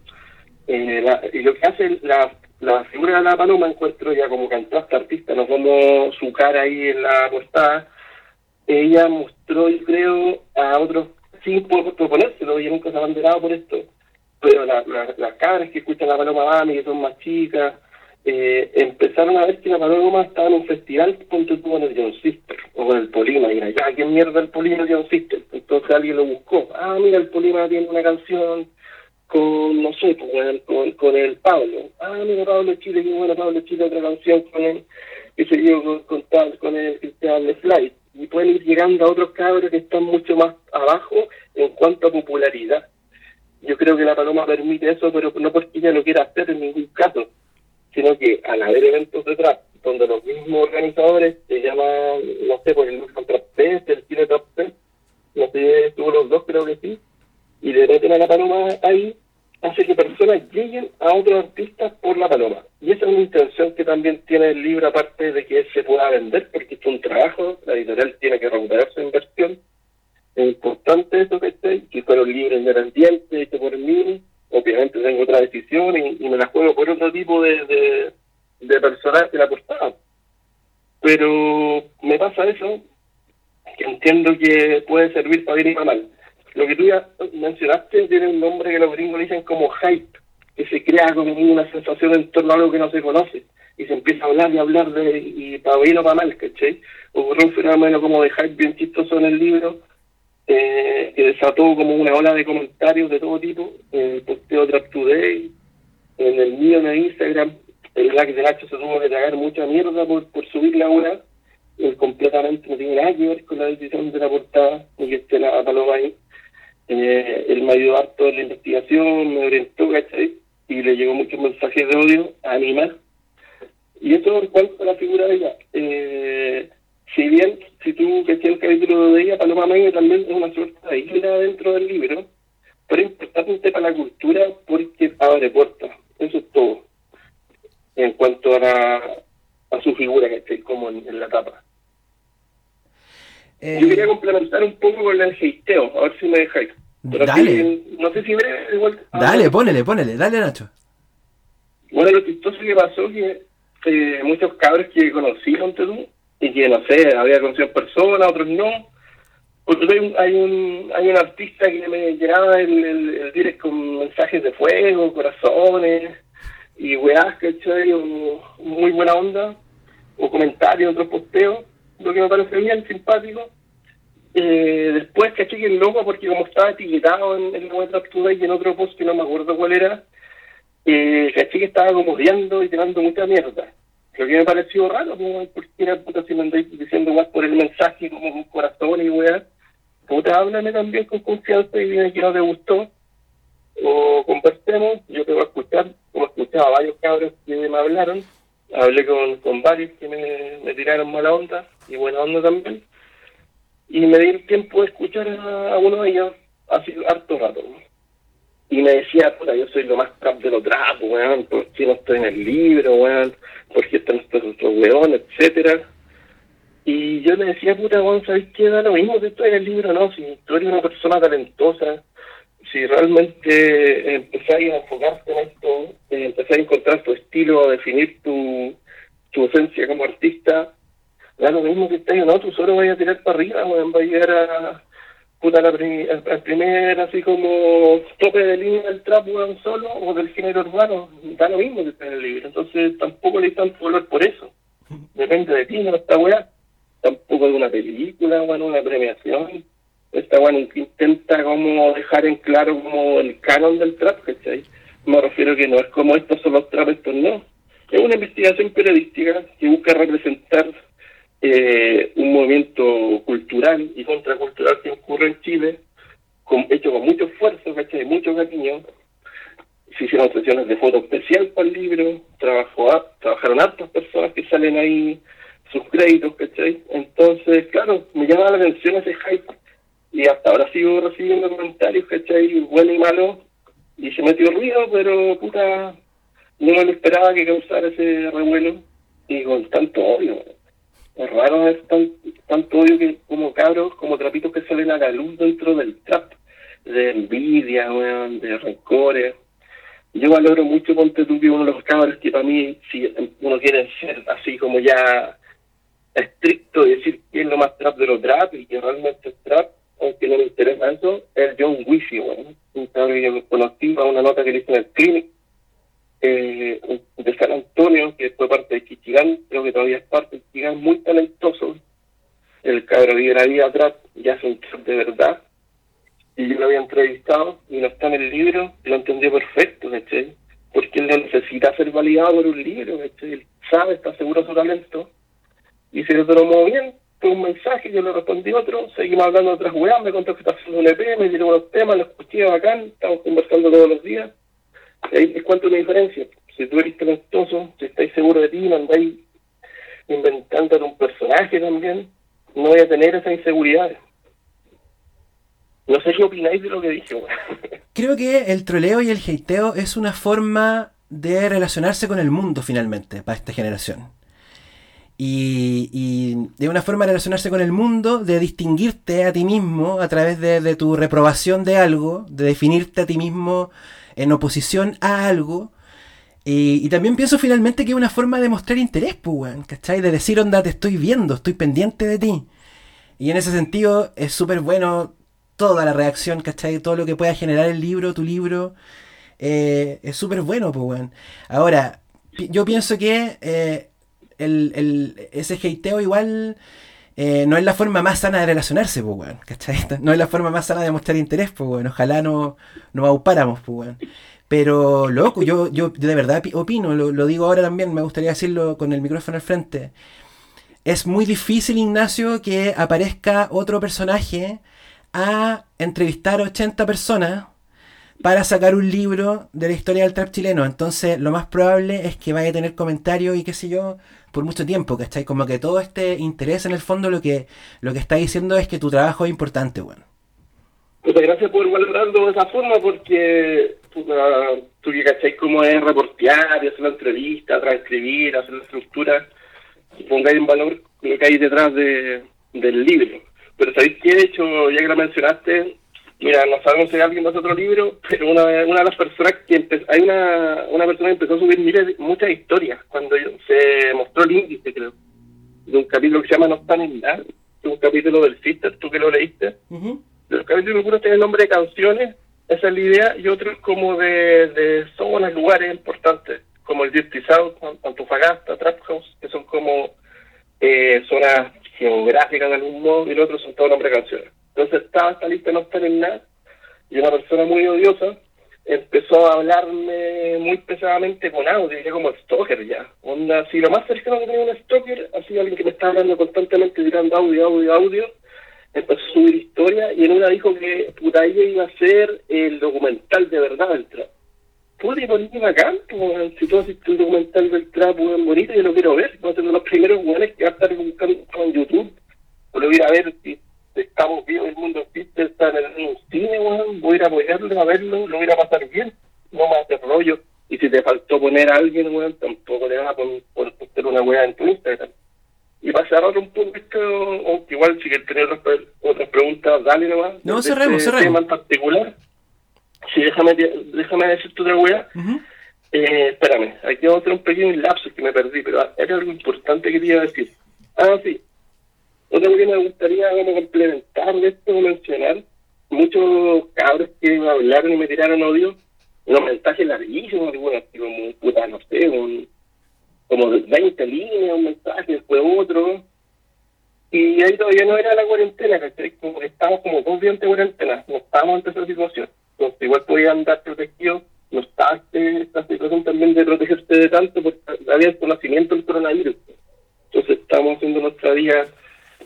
Eh, y lo que hace la, la figura de la paloma, encuentro ya como cantante artista, no como su cara ahí en la portada, ella mostró, yo creo, a otros, sin proponérselo, ella nunca se ha abanderado por esto, pero las cabras que escuchan la paloma mami, que son más chicas, eh, empezaron a ver que la paloma estaba en un festival con el John Sister o con el Polima y ya qué mierda el Polima John Sister entonces alguien lo buscó. Ah mira el Polima tiene una canción con no sé pues, con, con, el Pablo. Ah mira Pablo Chile qué bueno Pablo Chile otra canción con él que se dio con, con, tal, con el Cristian de Flight. Y pueden ir llegando a otros cabros que están mucho más abajo en cuanto a popularidad. Yo creo que la paloma permite eso pero no porque ella lo quiera hacer en ningún caso sino que al haber eventos detrás, donde los mismos organizadores se llaman, no sé, por el Luz Trap el Cine Trap no sé, estuvo los dos, creo que sí, y le meten a la paloma ahí, hace que personas lleguen a otros artistas por la paloma. Y esa es una intención que también tiene el libro, aparte de que se pueda vender, porque es un trabajo, la editorial tiene que recuperar su inversión. Es importante eso que esté, que fueron libros independientes, hecho por mí, obviamente tengo otra decisión y, me la juego por otro tipo de, de, de personaje la portada. Pero me pasa eso, que entiendo que puede servir para bien y para mal. Lo que tú ya mencionaste tiene un nombre que los gringos dicen como hype, que se crea como una sensación en torno a algo que no se conoce y se empieza a hablar y hablar de, y para bien o para mal, ¿cachai? Ocurrió un fenómeno como de hype bien chistoso en el libro, eh, que desató como una ola de comentarios de todo tipo, en el posteo Trap Today, en el mío en Instagram, el like de Nacho se tuvo que tragar mucha mierda por, por subir la hora, él completamente no tiene nada que ver con la decisión de la portada, ni que esté la paloma ahí. Eh, él me ayudó harto en la investigación, me orientó, ¿cachai? Y le llegó muchos mensajes de odio a animar. Y eso en cuanto a la figura de ella. Eh, si bien, si tú que el capítulo de ella, Paloma Maya también es una suerte de isla dentro del libro, pero importante para la cultura porque abre puertas. Eso es todo. En cuanto a, a su figura, esté como en, la tapa. Yo quería eh, complementar un poco con el geisteo, a ver si me dejáis. dale. no sé si breve, igual. Dale, ponele, ponele, dale, Nacho. Bueno, lo chistoso que pasó que eh, muchos cabros que conocí, antes tú, y que no sé, había conocido personas, otros no. Porque hay un, hay un, hay un artista que me llegaba el, el, direct con mensajes de fuego, corazones y weás, ¿cachai? muy buena onda, o comentarios, otros posteos, lo que me parece bien, simpático. Eh, después caché que el loco, porque como estaba etiquetado en, en la web y en otro post que no me acuerdo cuál era, eh, caché que estaba como riendo y tirando mucha mierda. Lo que me pareció raro, porque era puta si me andáis diciendo más por el mensaje como con corazón y weá. Puta, háblame también con confianza y dime que no te gustó. O conversemos, yo te voy a escuchar, como escuchaba varios cabros que me hablaron. Hablé con, con varios que me, tiraron mala onda y buena onda también. Y me di el tiempo de escuchar a, uno de ellos así harto rato. Y me decía, puta, yo soy lo más trap de los trapos, weón, porque no estoy en el libro, weón, porque están estos otros weón, etcétera. Y yo le decía, puta, weón, ¿sabes qué? Da lo mismo si estoy en el libro no, si tú eres una persona talentosa, si realmente empezáis a enfocarte en esto, eh, empezáis a encontrar tu estilo, a definir tu, tu esencia como artista, da lo mismo que estés o no, tú solo vas a tirar para arriba, weón, vas a llegar a, puta, la al, primer, así como tope de línea del trap, weón, solo, o del género urbano, da lo mismo que estés en el libro, entonces tampoco le tanto valor por eso, [LAUGHS] depende de ti, no está weá, tampoco de una película, weón, una premiación, bueno intenta como dejar en claro como el canon del trap, ¿cachai? Me refiero que no es como estos son los trap, estos no. Es una investigación periodística que busca representar eh, un movimiento cultural y contracultural que ocurre en Chile, hecho con mucho esfuerzo, ¿cachai? Mucho cariño. Se hicieron sesiones de foto especial para el libro, trabajó, trabajaron hartas personas que salen ahí sus créditos, ¿cachai? Entonces, claro, me llama la atención ese hype y hasta ahora sigo recibiendo comentarios, ¿cachai? Bueno y malo, y se metió ruido, pero puta, no me lo esperaba que causara ese revuelo, y con tanto odio. Es raro ver tanto odio que como cabros, como trapitos que salen a la luz dentro del trap, de envidia, weón, de rencores. Yo valoro mucho, ponte tú, que uno de los cabros que para mí, si uno quiere ser así como ya estricto y decir quién es lo más trap de los trap y que realmente es trap, aunque no me interesa eso, es John Wishy, bueno, un cabrón que yo conocí a una nota que le hice en el clinic eh, de San Antonio, que fue parte de Chichigán, creo que todavía es parte de Chichigán, muy talentoso. El cabrón vive la vida atrás, ya es un trap de verdad. Y yo lo había entrevistado y no está en el libro, lo entendió perfecto, ¿cachai? Porque él no necesita ser validado por un libro, ¿cachai? Él sabe, está seguro de su talento y se lo tomó bien un mensaje, yo le respondí otro, seguimos hablando de otras weas, me contó que está haciendo un EP, me tiró unos temas, lo escuché bacán, estamos conversando todos los días. Y ahí es cuánto una diferencia. Si tú eres talentoso, si estáis seguro de ti, no andáis inventando un personaje también, no voy a tener esa inseguridad. No sé qué opináis de lo que dije. [LAUGHS] Creo que el troleo y el hateo es una forma de relacionarse con el mundo finalmente para esta generación. Y, de una forma de relacionarse con el mundo, de distinguirte a ti mismo a través de, tu reprobación de algo, de definirte a ti mismo en oposición a algo. Y, también pienso finalmente que es una forma de mostrar interés, pues, ¿cachai? De decir, onda, te estoy viendo, estoy pendiente de ti. Y en ese sentido es súper bueno toda la reacción, ¿cachai? Todo lo que pueda generar el libro, tu libro, eh, es súper bueno, pues, Ahora, yo pienso que... Eh, el, el, ese hateo igual eh, no es la forma más sana de relacionarse, pues, weón, ¿cachai? [LAUGHS] No es la forma más sana de mostrar interés, pues, weón. Ojalá no nos aupáramos, pues, weón. Pero, loco, yo, yo de verdad opino, lo, lo, digo ahora también, me gustaría decirlo con el micrófono al frente. Es muy difícil, Ignacio, que aparezca otro personaje a entrevistar a 80 personas para sacar un libro de la historia del trap chileno. Entonces, lo más probable es que vaya a tener comentarios y qué sé yo por mucho tiempo, ¿cachai? Como que todo este interés en el fondo lo que, lo que está diciendo es que tu trabajo es importante, bueno. Muchas gracias por valorarlo de esa forma porque tú, que cachai cómo es reportear hacer la entrevista, transcribir, hacer la estructura, pongáis en valor lo que hay detrás de, del libro. Pero sabéis que de hecho, ya que lo mencionaste, Mira, no sabemos si alguien de otro libro, pero una, una de las personas que empezó, hay una, una persona que empezó a subir muchas historias cuando se mostró el índice, creo, de un capítulo que se llama No están en nada, de un capítulo del Sister, tú que lo leíste. De los capítulos algunos tienen nombre de canciones, esa es la idea, y otros como de, de zonas, lugares importantes, como el Dirty South, Antofagasta, Trap House, que son como eh, zonas geográficas de algún modo, y los otros son todos nombres de canciones. Entonces estaba esta lista no estar en nada y una persona muy odiosa empezó a hablarme muy pesadamente con audio, ya como stalker ya. Onda, si lo más cercano que tenía un stalker, así alguien que me estaba hablando constantemente tirando audio, audio, audio, empezó a subir historia y en una dijo que puta ella iba a hacer el documental de verdad del trap. Pude ponerme pues, si tú haces el documental del trap, muy bonito, yo lo quiero ver, va a ser uno de los primeros buenos que va a estar buscando en YouTube, o lo voy a ver estamos vivos, el mundo existe, está en un cine, weón, voy a ir a apoyarlo, a verlo, lo voy a pasar bien, no me hace rollo. Y si te faltó poner a alguien, weón, tampoco le vas a poner, poner una weá en tu Instagram. Y para cerrar un poco esto, o igual si quieres tener otras, otras preguntas, dale nomás. No, cerremos, este cerremos. tema en particular. Sí, déjame, déjame decirte otra weá. eh, espérame, aquí vamos a hacer un pequeño lapso que me perdí, pero era algo importante que te iba a decir. Ah, sí. Otra que me gustaría complementar de esto, mencionar, muchos cabros que me hablaron y me tiraron odio, unos mensajes larguísimos, como, puta, no sé, un, como 20 líneas, un mensaje, después otro, y ahí todavía no era la cuarentena. Como que estábamos como dos días de cuarentena, no estábamos ante esa situación. Entonces igual podían andar protegidos, no estaba esta situación también de protegerse de tanto porque había el conocimiento del coronavirus. Entonces estamos haciendo nuestra vida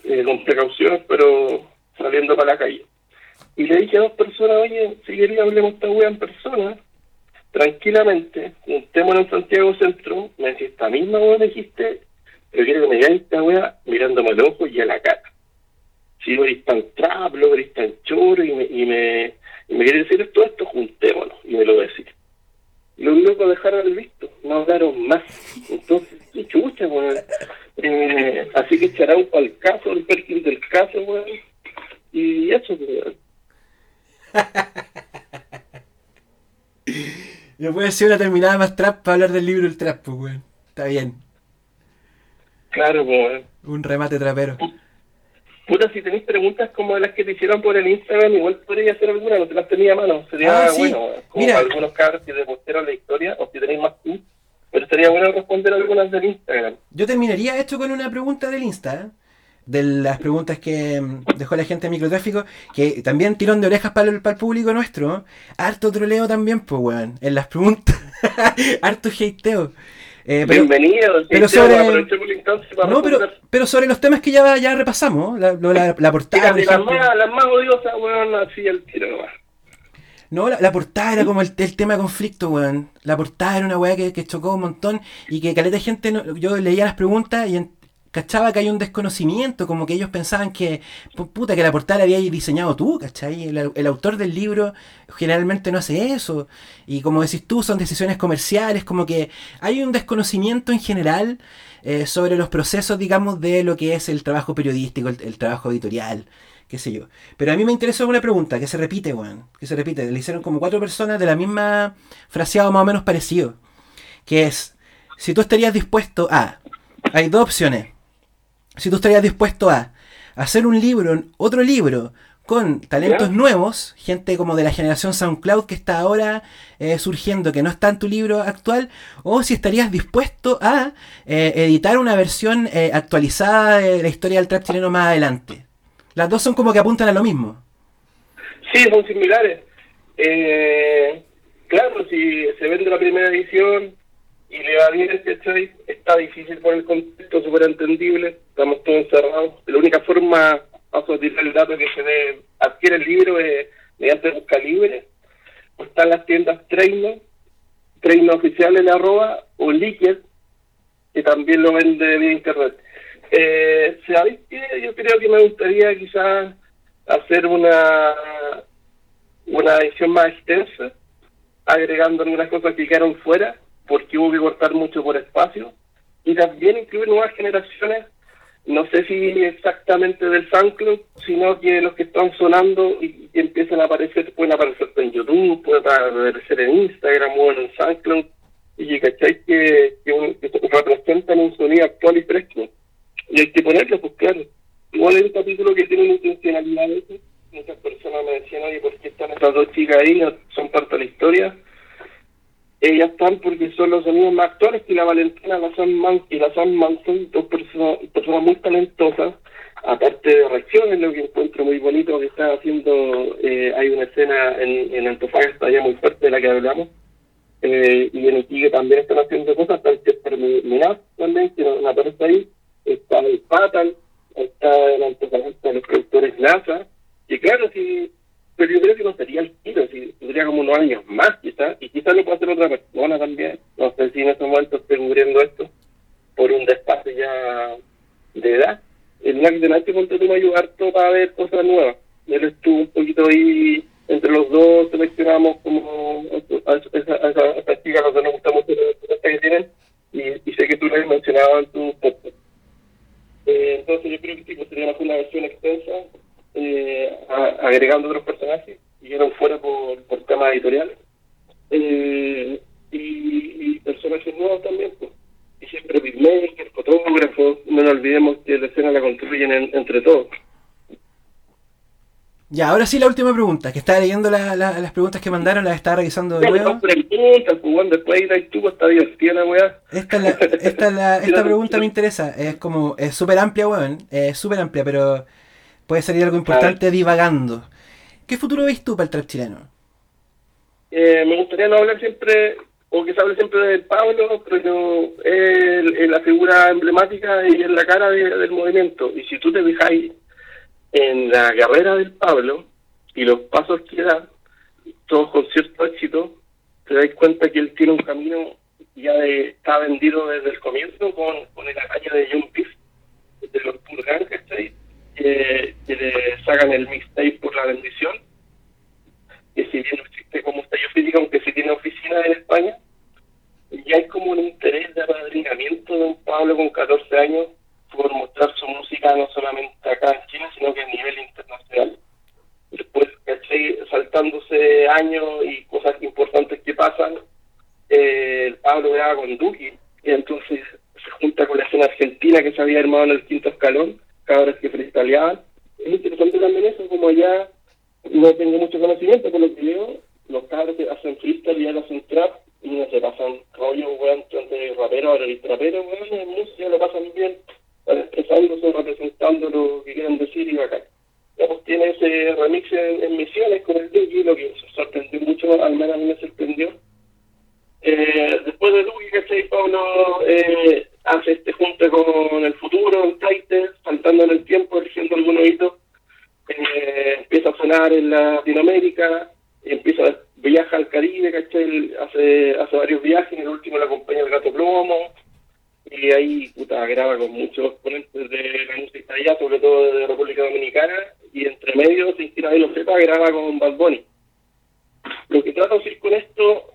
eh, con precaución, pero saliendo para la calle. Y le dije a dos personas, oye, si quería hablemos esta wea en persona, tranquilamente, juntémonos en Santiago Centro, me decís, esta misma wea me dijiste, pero quiero que me digáis esta wea mirándome al ojo y a la cara. Si lo eres tan traplo, eres tan choro y me, y me, y me quiere decir todo esto, juntémonos, y me lo decir. Los locos dejaron el visto, no hablaron más. Entonces, qué chucha, weón. Eh, así que echará un el caso, el perfil del caso, weón. Y eso, weón. No puede ser una terminada más trap para hablar del libro El Trap, pues, weón. Está bien. Claro, weón. Un remate trapero. Puta, si tenéis preguntas como las que te hicieron por el Instagram, igual podría hacer alguna, no te las tenía a mano. Sería Ah, sí. bueno, como Mira. algunos cabros que te postearon la historia, o si tenéis más tú. Pero sería bueno responder algunas del Instagram. Yo terminaría esto con una pregunta del Insta, de las preguntas que mm, dejó la gente de microtráfico, que también tirón de orejas para el, para el público nuestro. Harto troleo también, pues, weón, en las preguntas. [LAUGHS] Harto hateo. Eh, pero, Bienvenido, sí, pero sobre- para no, pero, pero sobre los temas que ya, ya repasamos, la, la, la portada, por las, más, las más odiosas, weón, así el tiro nomás. No, la, la portada era como el, el tema de conflicto, weón. La portada era una weá que, que chocó un montón y que caleta gente, no- yo leía las preguntas y en- cachaba que hay un desconocimiento, como que ellos pensaban que, pu- puta, que la portada la habías diseñado tú, ¿cachai? El, el autor del libro generalmente no hace eso. Y como decís tú, son decisiones comerciales, como que hay un desconocimiento en general eh, sobre los procesos, digamos, de lo que es el trabajo periodístico, el, el trabajo editorial, qué sé yo. Pero a mí me interesa una pregunta que se repite, weón. Que se repite. Le hicieron como cuatro personas de la misma fraseado más o menos parecido. Que es, si tú estarías dispuesto a... Hay dos opciones. Si tú estarías dispuesto a hacer un libro, otro libro, con talentos nuevos, gente como de la generación SoundCloud que está ahora eh, surgiendo, que no está en tu libro actual, o si estarías dispuesto a eh, editar una versión eh, actualizada de la historia del trap chileno más adelante. Las dos son como que apuntan a lo mismo. Sí, son similares. Eh, claro, si se vende la primera edición y le va bien, ¿cachai? Está difícil por el contexto, súper entendible. Estamos todos encerrados. La única forma, a tirar el dato que se adquiere el libro es mediante busca libre. O están las tiendas Treino, Treino oficial en arroba, o Liquid, que también lo vende vía internet. Eh, ¿Sabéis qué? Yo creo que me gustaría quizás hacer una una edición más extensa, agregando algunas cosas que quedaron fuera, porque hubo que cortar mucho por espacio, y también incluir nuevas generaciones, no sé si exactamente del SoundCloud, sino que los que están sonando y empiezan a aparecer, pueden aparecer en YouTube, pueden aparecer en Instagram o en SoundCloud, y cachai que, que, un- que representan un sonido actual y fresco. Y hay que ponerlo, pues claro. Igual es un capítulo que tiene una intencionalidad. Muchas personas me decían, oye, ¿por qué están estas dos chicas ahí? No son parte de la historia. Ellas están porque son los sonidos más actuales que la Valentina la y la Sandman son dos personas, muy talentosas. Aparte de reacciones, lo que encuentro muy bonito que están haciendo, eh, hay una escena en, en Antofagasta ya muy fuerte de la que hablamos. Eh, y en Iquique también están haciendo cosas, está el Chester Minaz también, que no, no aparece ahí, está el Fatal, está el Antofagasta de los productores NASA, y claro, sí, pero yo creo que no sería el tiro, si tendría como unos años más quizás, y quizás lo puede hacer otra persona también, no sé si en estos momentos estoy cubriendo esto por un despacio ya de edad. El Black de cuando tú me ayudó harto para ver cosas nuevas. Él estuvo un poquito ahí, entre los dos seleccionamos como a, esa, a, esa, chica, los dos nos gusta mucho la que tienen, y, y, sé que tú lo has mencionado en tu podcast. Eh, entonces yo creo que sí, pues sería una versión extensa, eh, agregando otros personajes, y eran fuera por, por temas editoriales. Eh, y, y, personajes nuevos también, pues. Y siempre beatmakers, fotógrafos, no nos olvidemos que la escena la construyen entre todos. Ya, ahora sí la última pregunta, que estaba leyendo la, las preguntas que mandaron, las estaba revisando de nuevo. preguntas, pues, después tú, está divertida la weá. Esta, la, esta, la, [LAUGHS] esta pregunta me interesa, es como, es súper amplia, weón, es súper amplia, pero puede salir algo importante divagando. ¿Qué futuro ves tú para el trap chileno? Eh, me gustaría no hablar siempre, o que se hable siempre de Pablo, pero es la figura emblemática y es la cara del movimiento. Y si tú te fijáis en la carrera del Pablo y los pasos que da, todos con cierto éxito, te das cuenta que él tiene un camino ya de, está vendido desde el comienzo con, con el año de John Piff, de los le sacan el mixtape por la bendición, que si bien no existe como sello físico, aunque sí tiene oficina en España, ya hay como un interés de apadrinamiento de un Pablo con 14 años por mostrar su música no solamente acá en Chile, sino que a nivel internacional. Después, ¿cachai? Saltándose años y cosas importantes que pasan, eh, el Pablo graba con Duki, y entonces se junta con la escena argentina que se había armado en el quinto escalón, vez que freestyleaban. Es interesante también eso, como ya no tengo mucho conocimiento, por lo que veo, los cabros que hacen freestyle y hacen trap, y no se pasan rollo, weón, entre rapero y trapero, weón, en música lo pasan bien expresándose, representando lo que quieren decir y bacán. Ya pues tiene ese remix en, Misiones con el Duki, lo que sorprendió mucho, al menos a mí me sorprendió. Eh, después de Duki, ¿cachai? Pablo eh, hace este junte con el futuro, el Taite, saltando en el tiempo, eligiendo algunos hitos. Eh, empieza a sonar en Latinoamérica, empieza viaja al Caribe, ¿cachai? Hace, hace varios viajes, en el último le acompaña el Gato Plomo, y ahí puta, graba con muchos exponentes de la música allá, sobre todo de República Dominicana, y entre medio, sin que nadie lo sepa, graba con Bad Bunny. Lo que trato de decir con esto,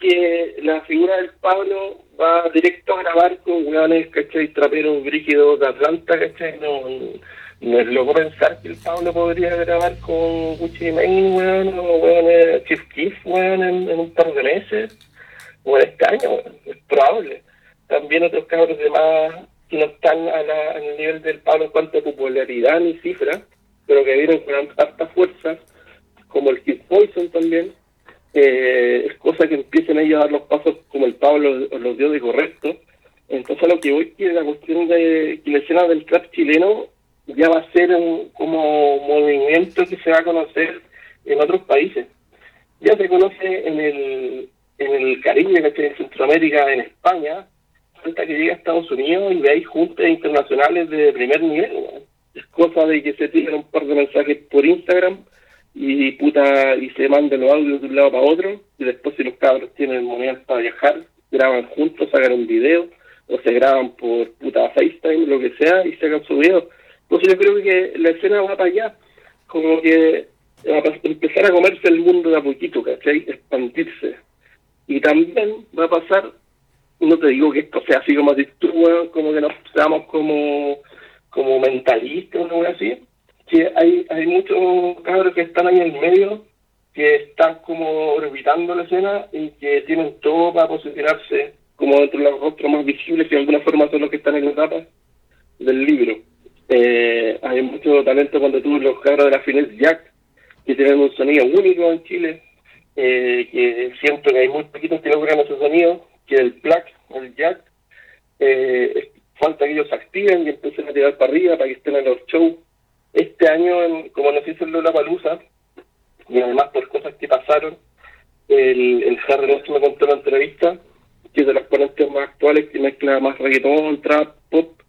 que la figura del Pablo va directo a grabar con hueones, ¿cachai? Traperos brígidos de Atlanta, ¿cachai? No, no es loco pensar que el Pablo podría grabar con Gucci Mane, weón, o weón, Chief Keef, weón, en, un par de meses, o en este año, weón. es probable también otros cabros de más que no están a la, el nivel del Pablo en cuanto a popularidad ni cifra, pero que vienen con harta fuerza, como el Kid Poison también, eh, es cosa que empiecen a a dar los pasos como el Pablo los dio de correcto. Entonces lo que voy que la cuestión de que la escena del trap chileno ya va a ser un como movimiento que se va a conocer en otros países. Ya se conoce en el en el Caribe, en Centroamérica, en España, falta que llegue a Estados Unidos y veáis juntas internacionales de primer nivel. Es cosa de que se tiren un par de mensajes por Instagram y puta y se manden los audios de un lado para otro y después si los cabros tienen moneda para viajar, graban juntos, sacan un video o se graban por puta FaceTime, lo que sea, y sacan su video. Entonces yo creo que la escena va para allá, como que va a empezar a comerse el mundo de a poquito, ¿cachai? Expandirse. Y también va a pasar no te digo que esto sea así como tú, como que nos seamos como, como mentalistas o algo así, que hay, hay muchos cabros que están ahí en el medio, que están como orbitando la escena y que tienen todo para posicionarse como dentro de los rostros más visibles, que de alguna forma son los que están en la etapa del libro. Eh, hay mucho talento cuando tú los cabros de la Finesse Jack, que tienen un sonido único en Chile, eh, que siento que hay muy poquitos que logran ese sonido, que el plac, el jack, eh, falta que ellos activen y empiecen a tirar para arriba para que estén en los shows. Este año, como nos hizo la Palusa, y además por cosas que pasaron, el, el Harry me contó en la entrevista que de los ponentes más actuales que mezcla más reggaetón, trap, pop,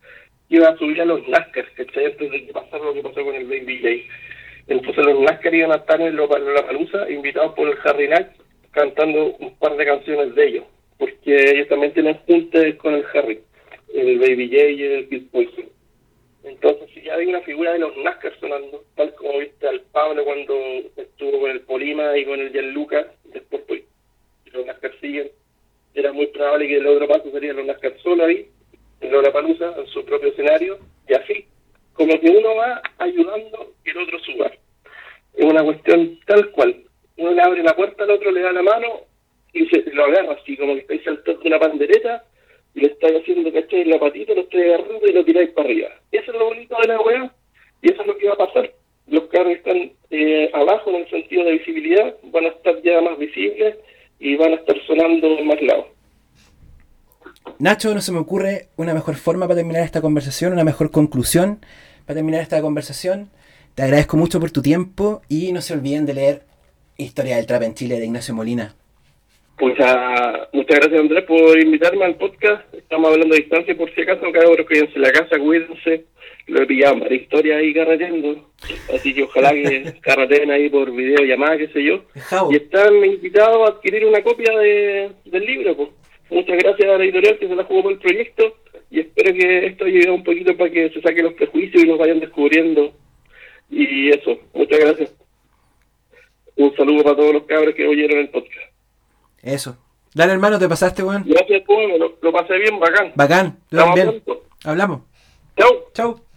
iba a subir a los NASCAR, ¿cachai? Antes de que pasara lo que pasó con el Baby J. Entonces los NASCAR iban a estar en la Palusa invitados por el Harry Nack cantando un par de canciones de ellos porque ellos también tienen juntes con el Harry, el Baby J y el Kid Poison. Entonces, si ya hay una figura de los NASCAR sonando, tal como viste al Pablo cuando estuvo con el Polima y con el Gianluca, después pues, los NASCAR siguen, era muy probable que el otro paso sería los NASCAR solo ahí, en la Palusa, en su propio escenario, y así, como que uno va ayudando que el otro suba. Es una cuestión tal cual. Uno le abre la puerta al otro, le da la mano y se lo agarra así, como que estáis saltando una pandereta y le estáis haciendo, ¿cachai? La patita, lo estáis agarrando y lo tiráis para arriba. Eso es lo bonito de la weá y eso es lo que va a pasar. Los carros están eh, abajo en el sentido de visibilidad, van a estar ya más visibles y van a estar sonando más lados. Nacho, no se me ocurre una mejor forma para terminar esta conversación, una mejor conclusión para terminar esta conversación. Te agradezco mucho por tu tiempo y no se olviden de leer Historia del Trap en Chile de Ignacio Molina. Pues uh, muchas gracias Andrés por invitarme al podcast. Estamos hablando de distancia por si acaso, cabros, quédense en la casa, cuídense. Lo he pillado la historia ahí carreteando. Así que ojalá que [LAUGHS] carreteen ahí por videollamada, qué sé yo. Y están invitados a adquirir una copia de, del libro. Pues. Muchas gracias a la editorial que se la jugó por el proyecto y espero que esto ayude un poquito para que se saquen los prejuicios y los vayan descubriendo. Y eso, muchas gracias. Un saludo para todos los cabros que oyeron el podcast. Eso. Dale, hermano, ¿te pasaste, weón? Gracias, bueno, lo, lo, pasé bien, bacán. Bacán, bien. Hablamos. Chau. Chau.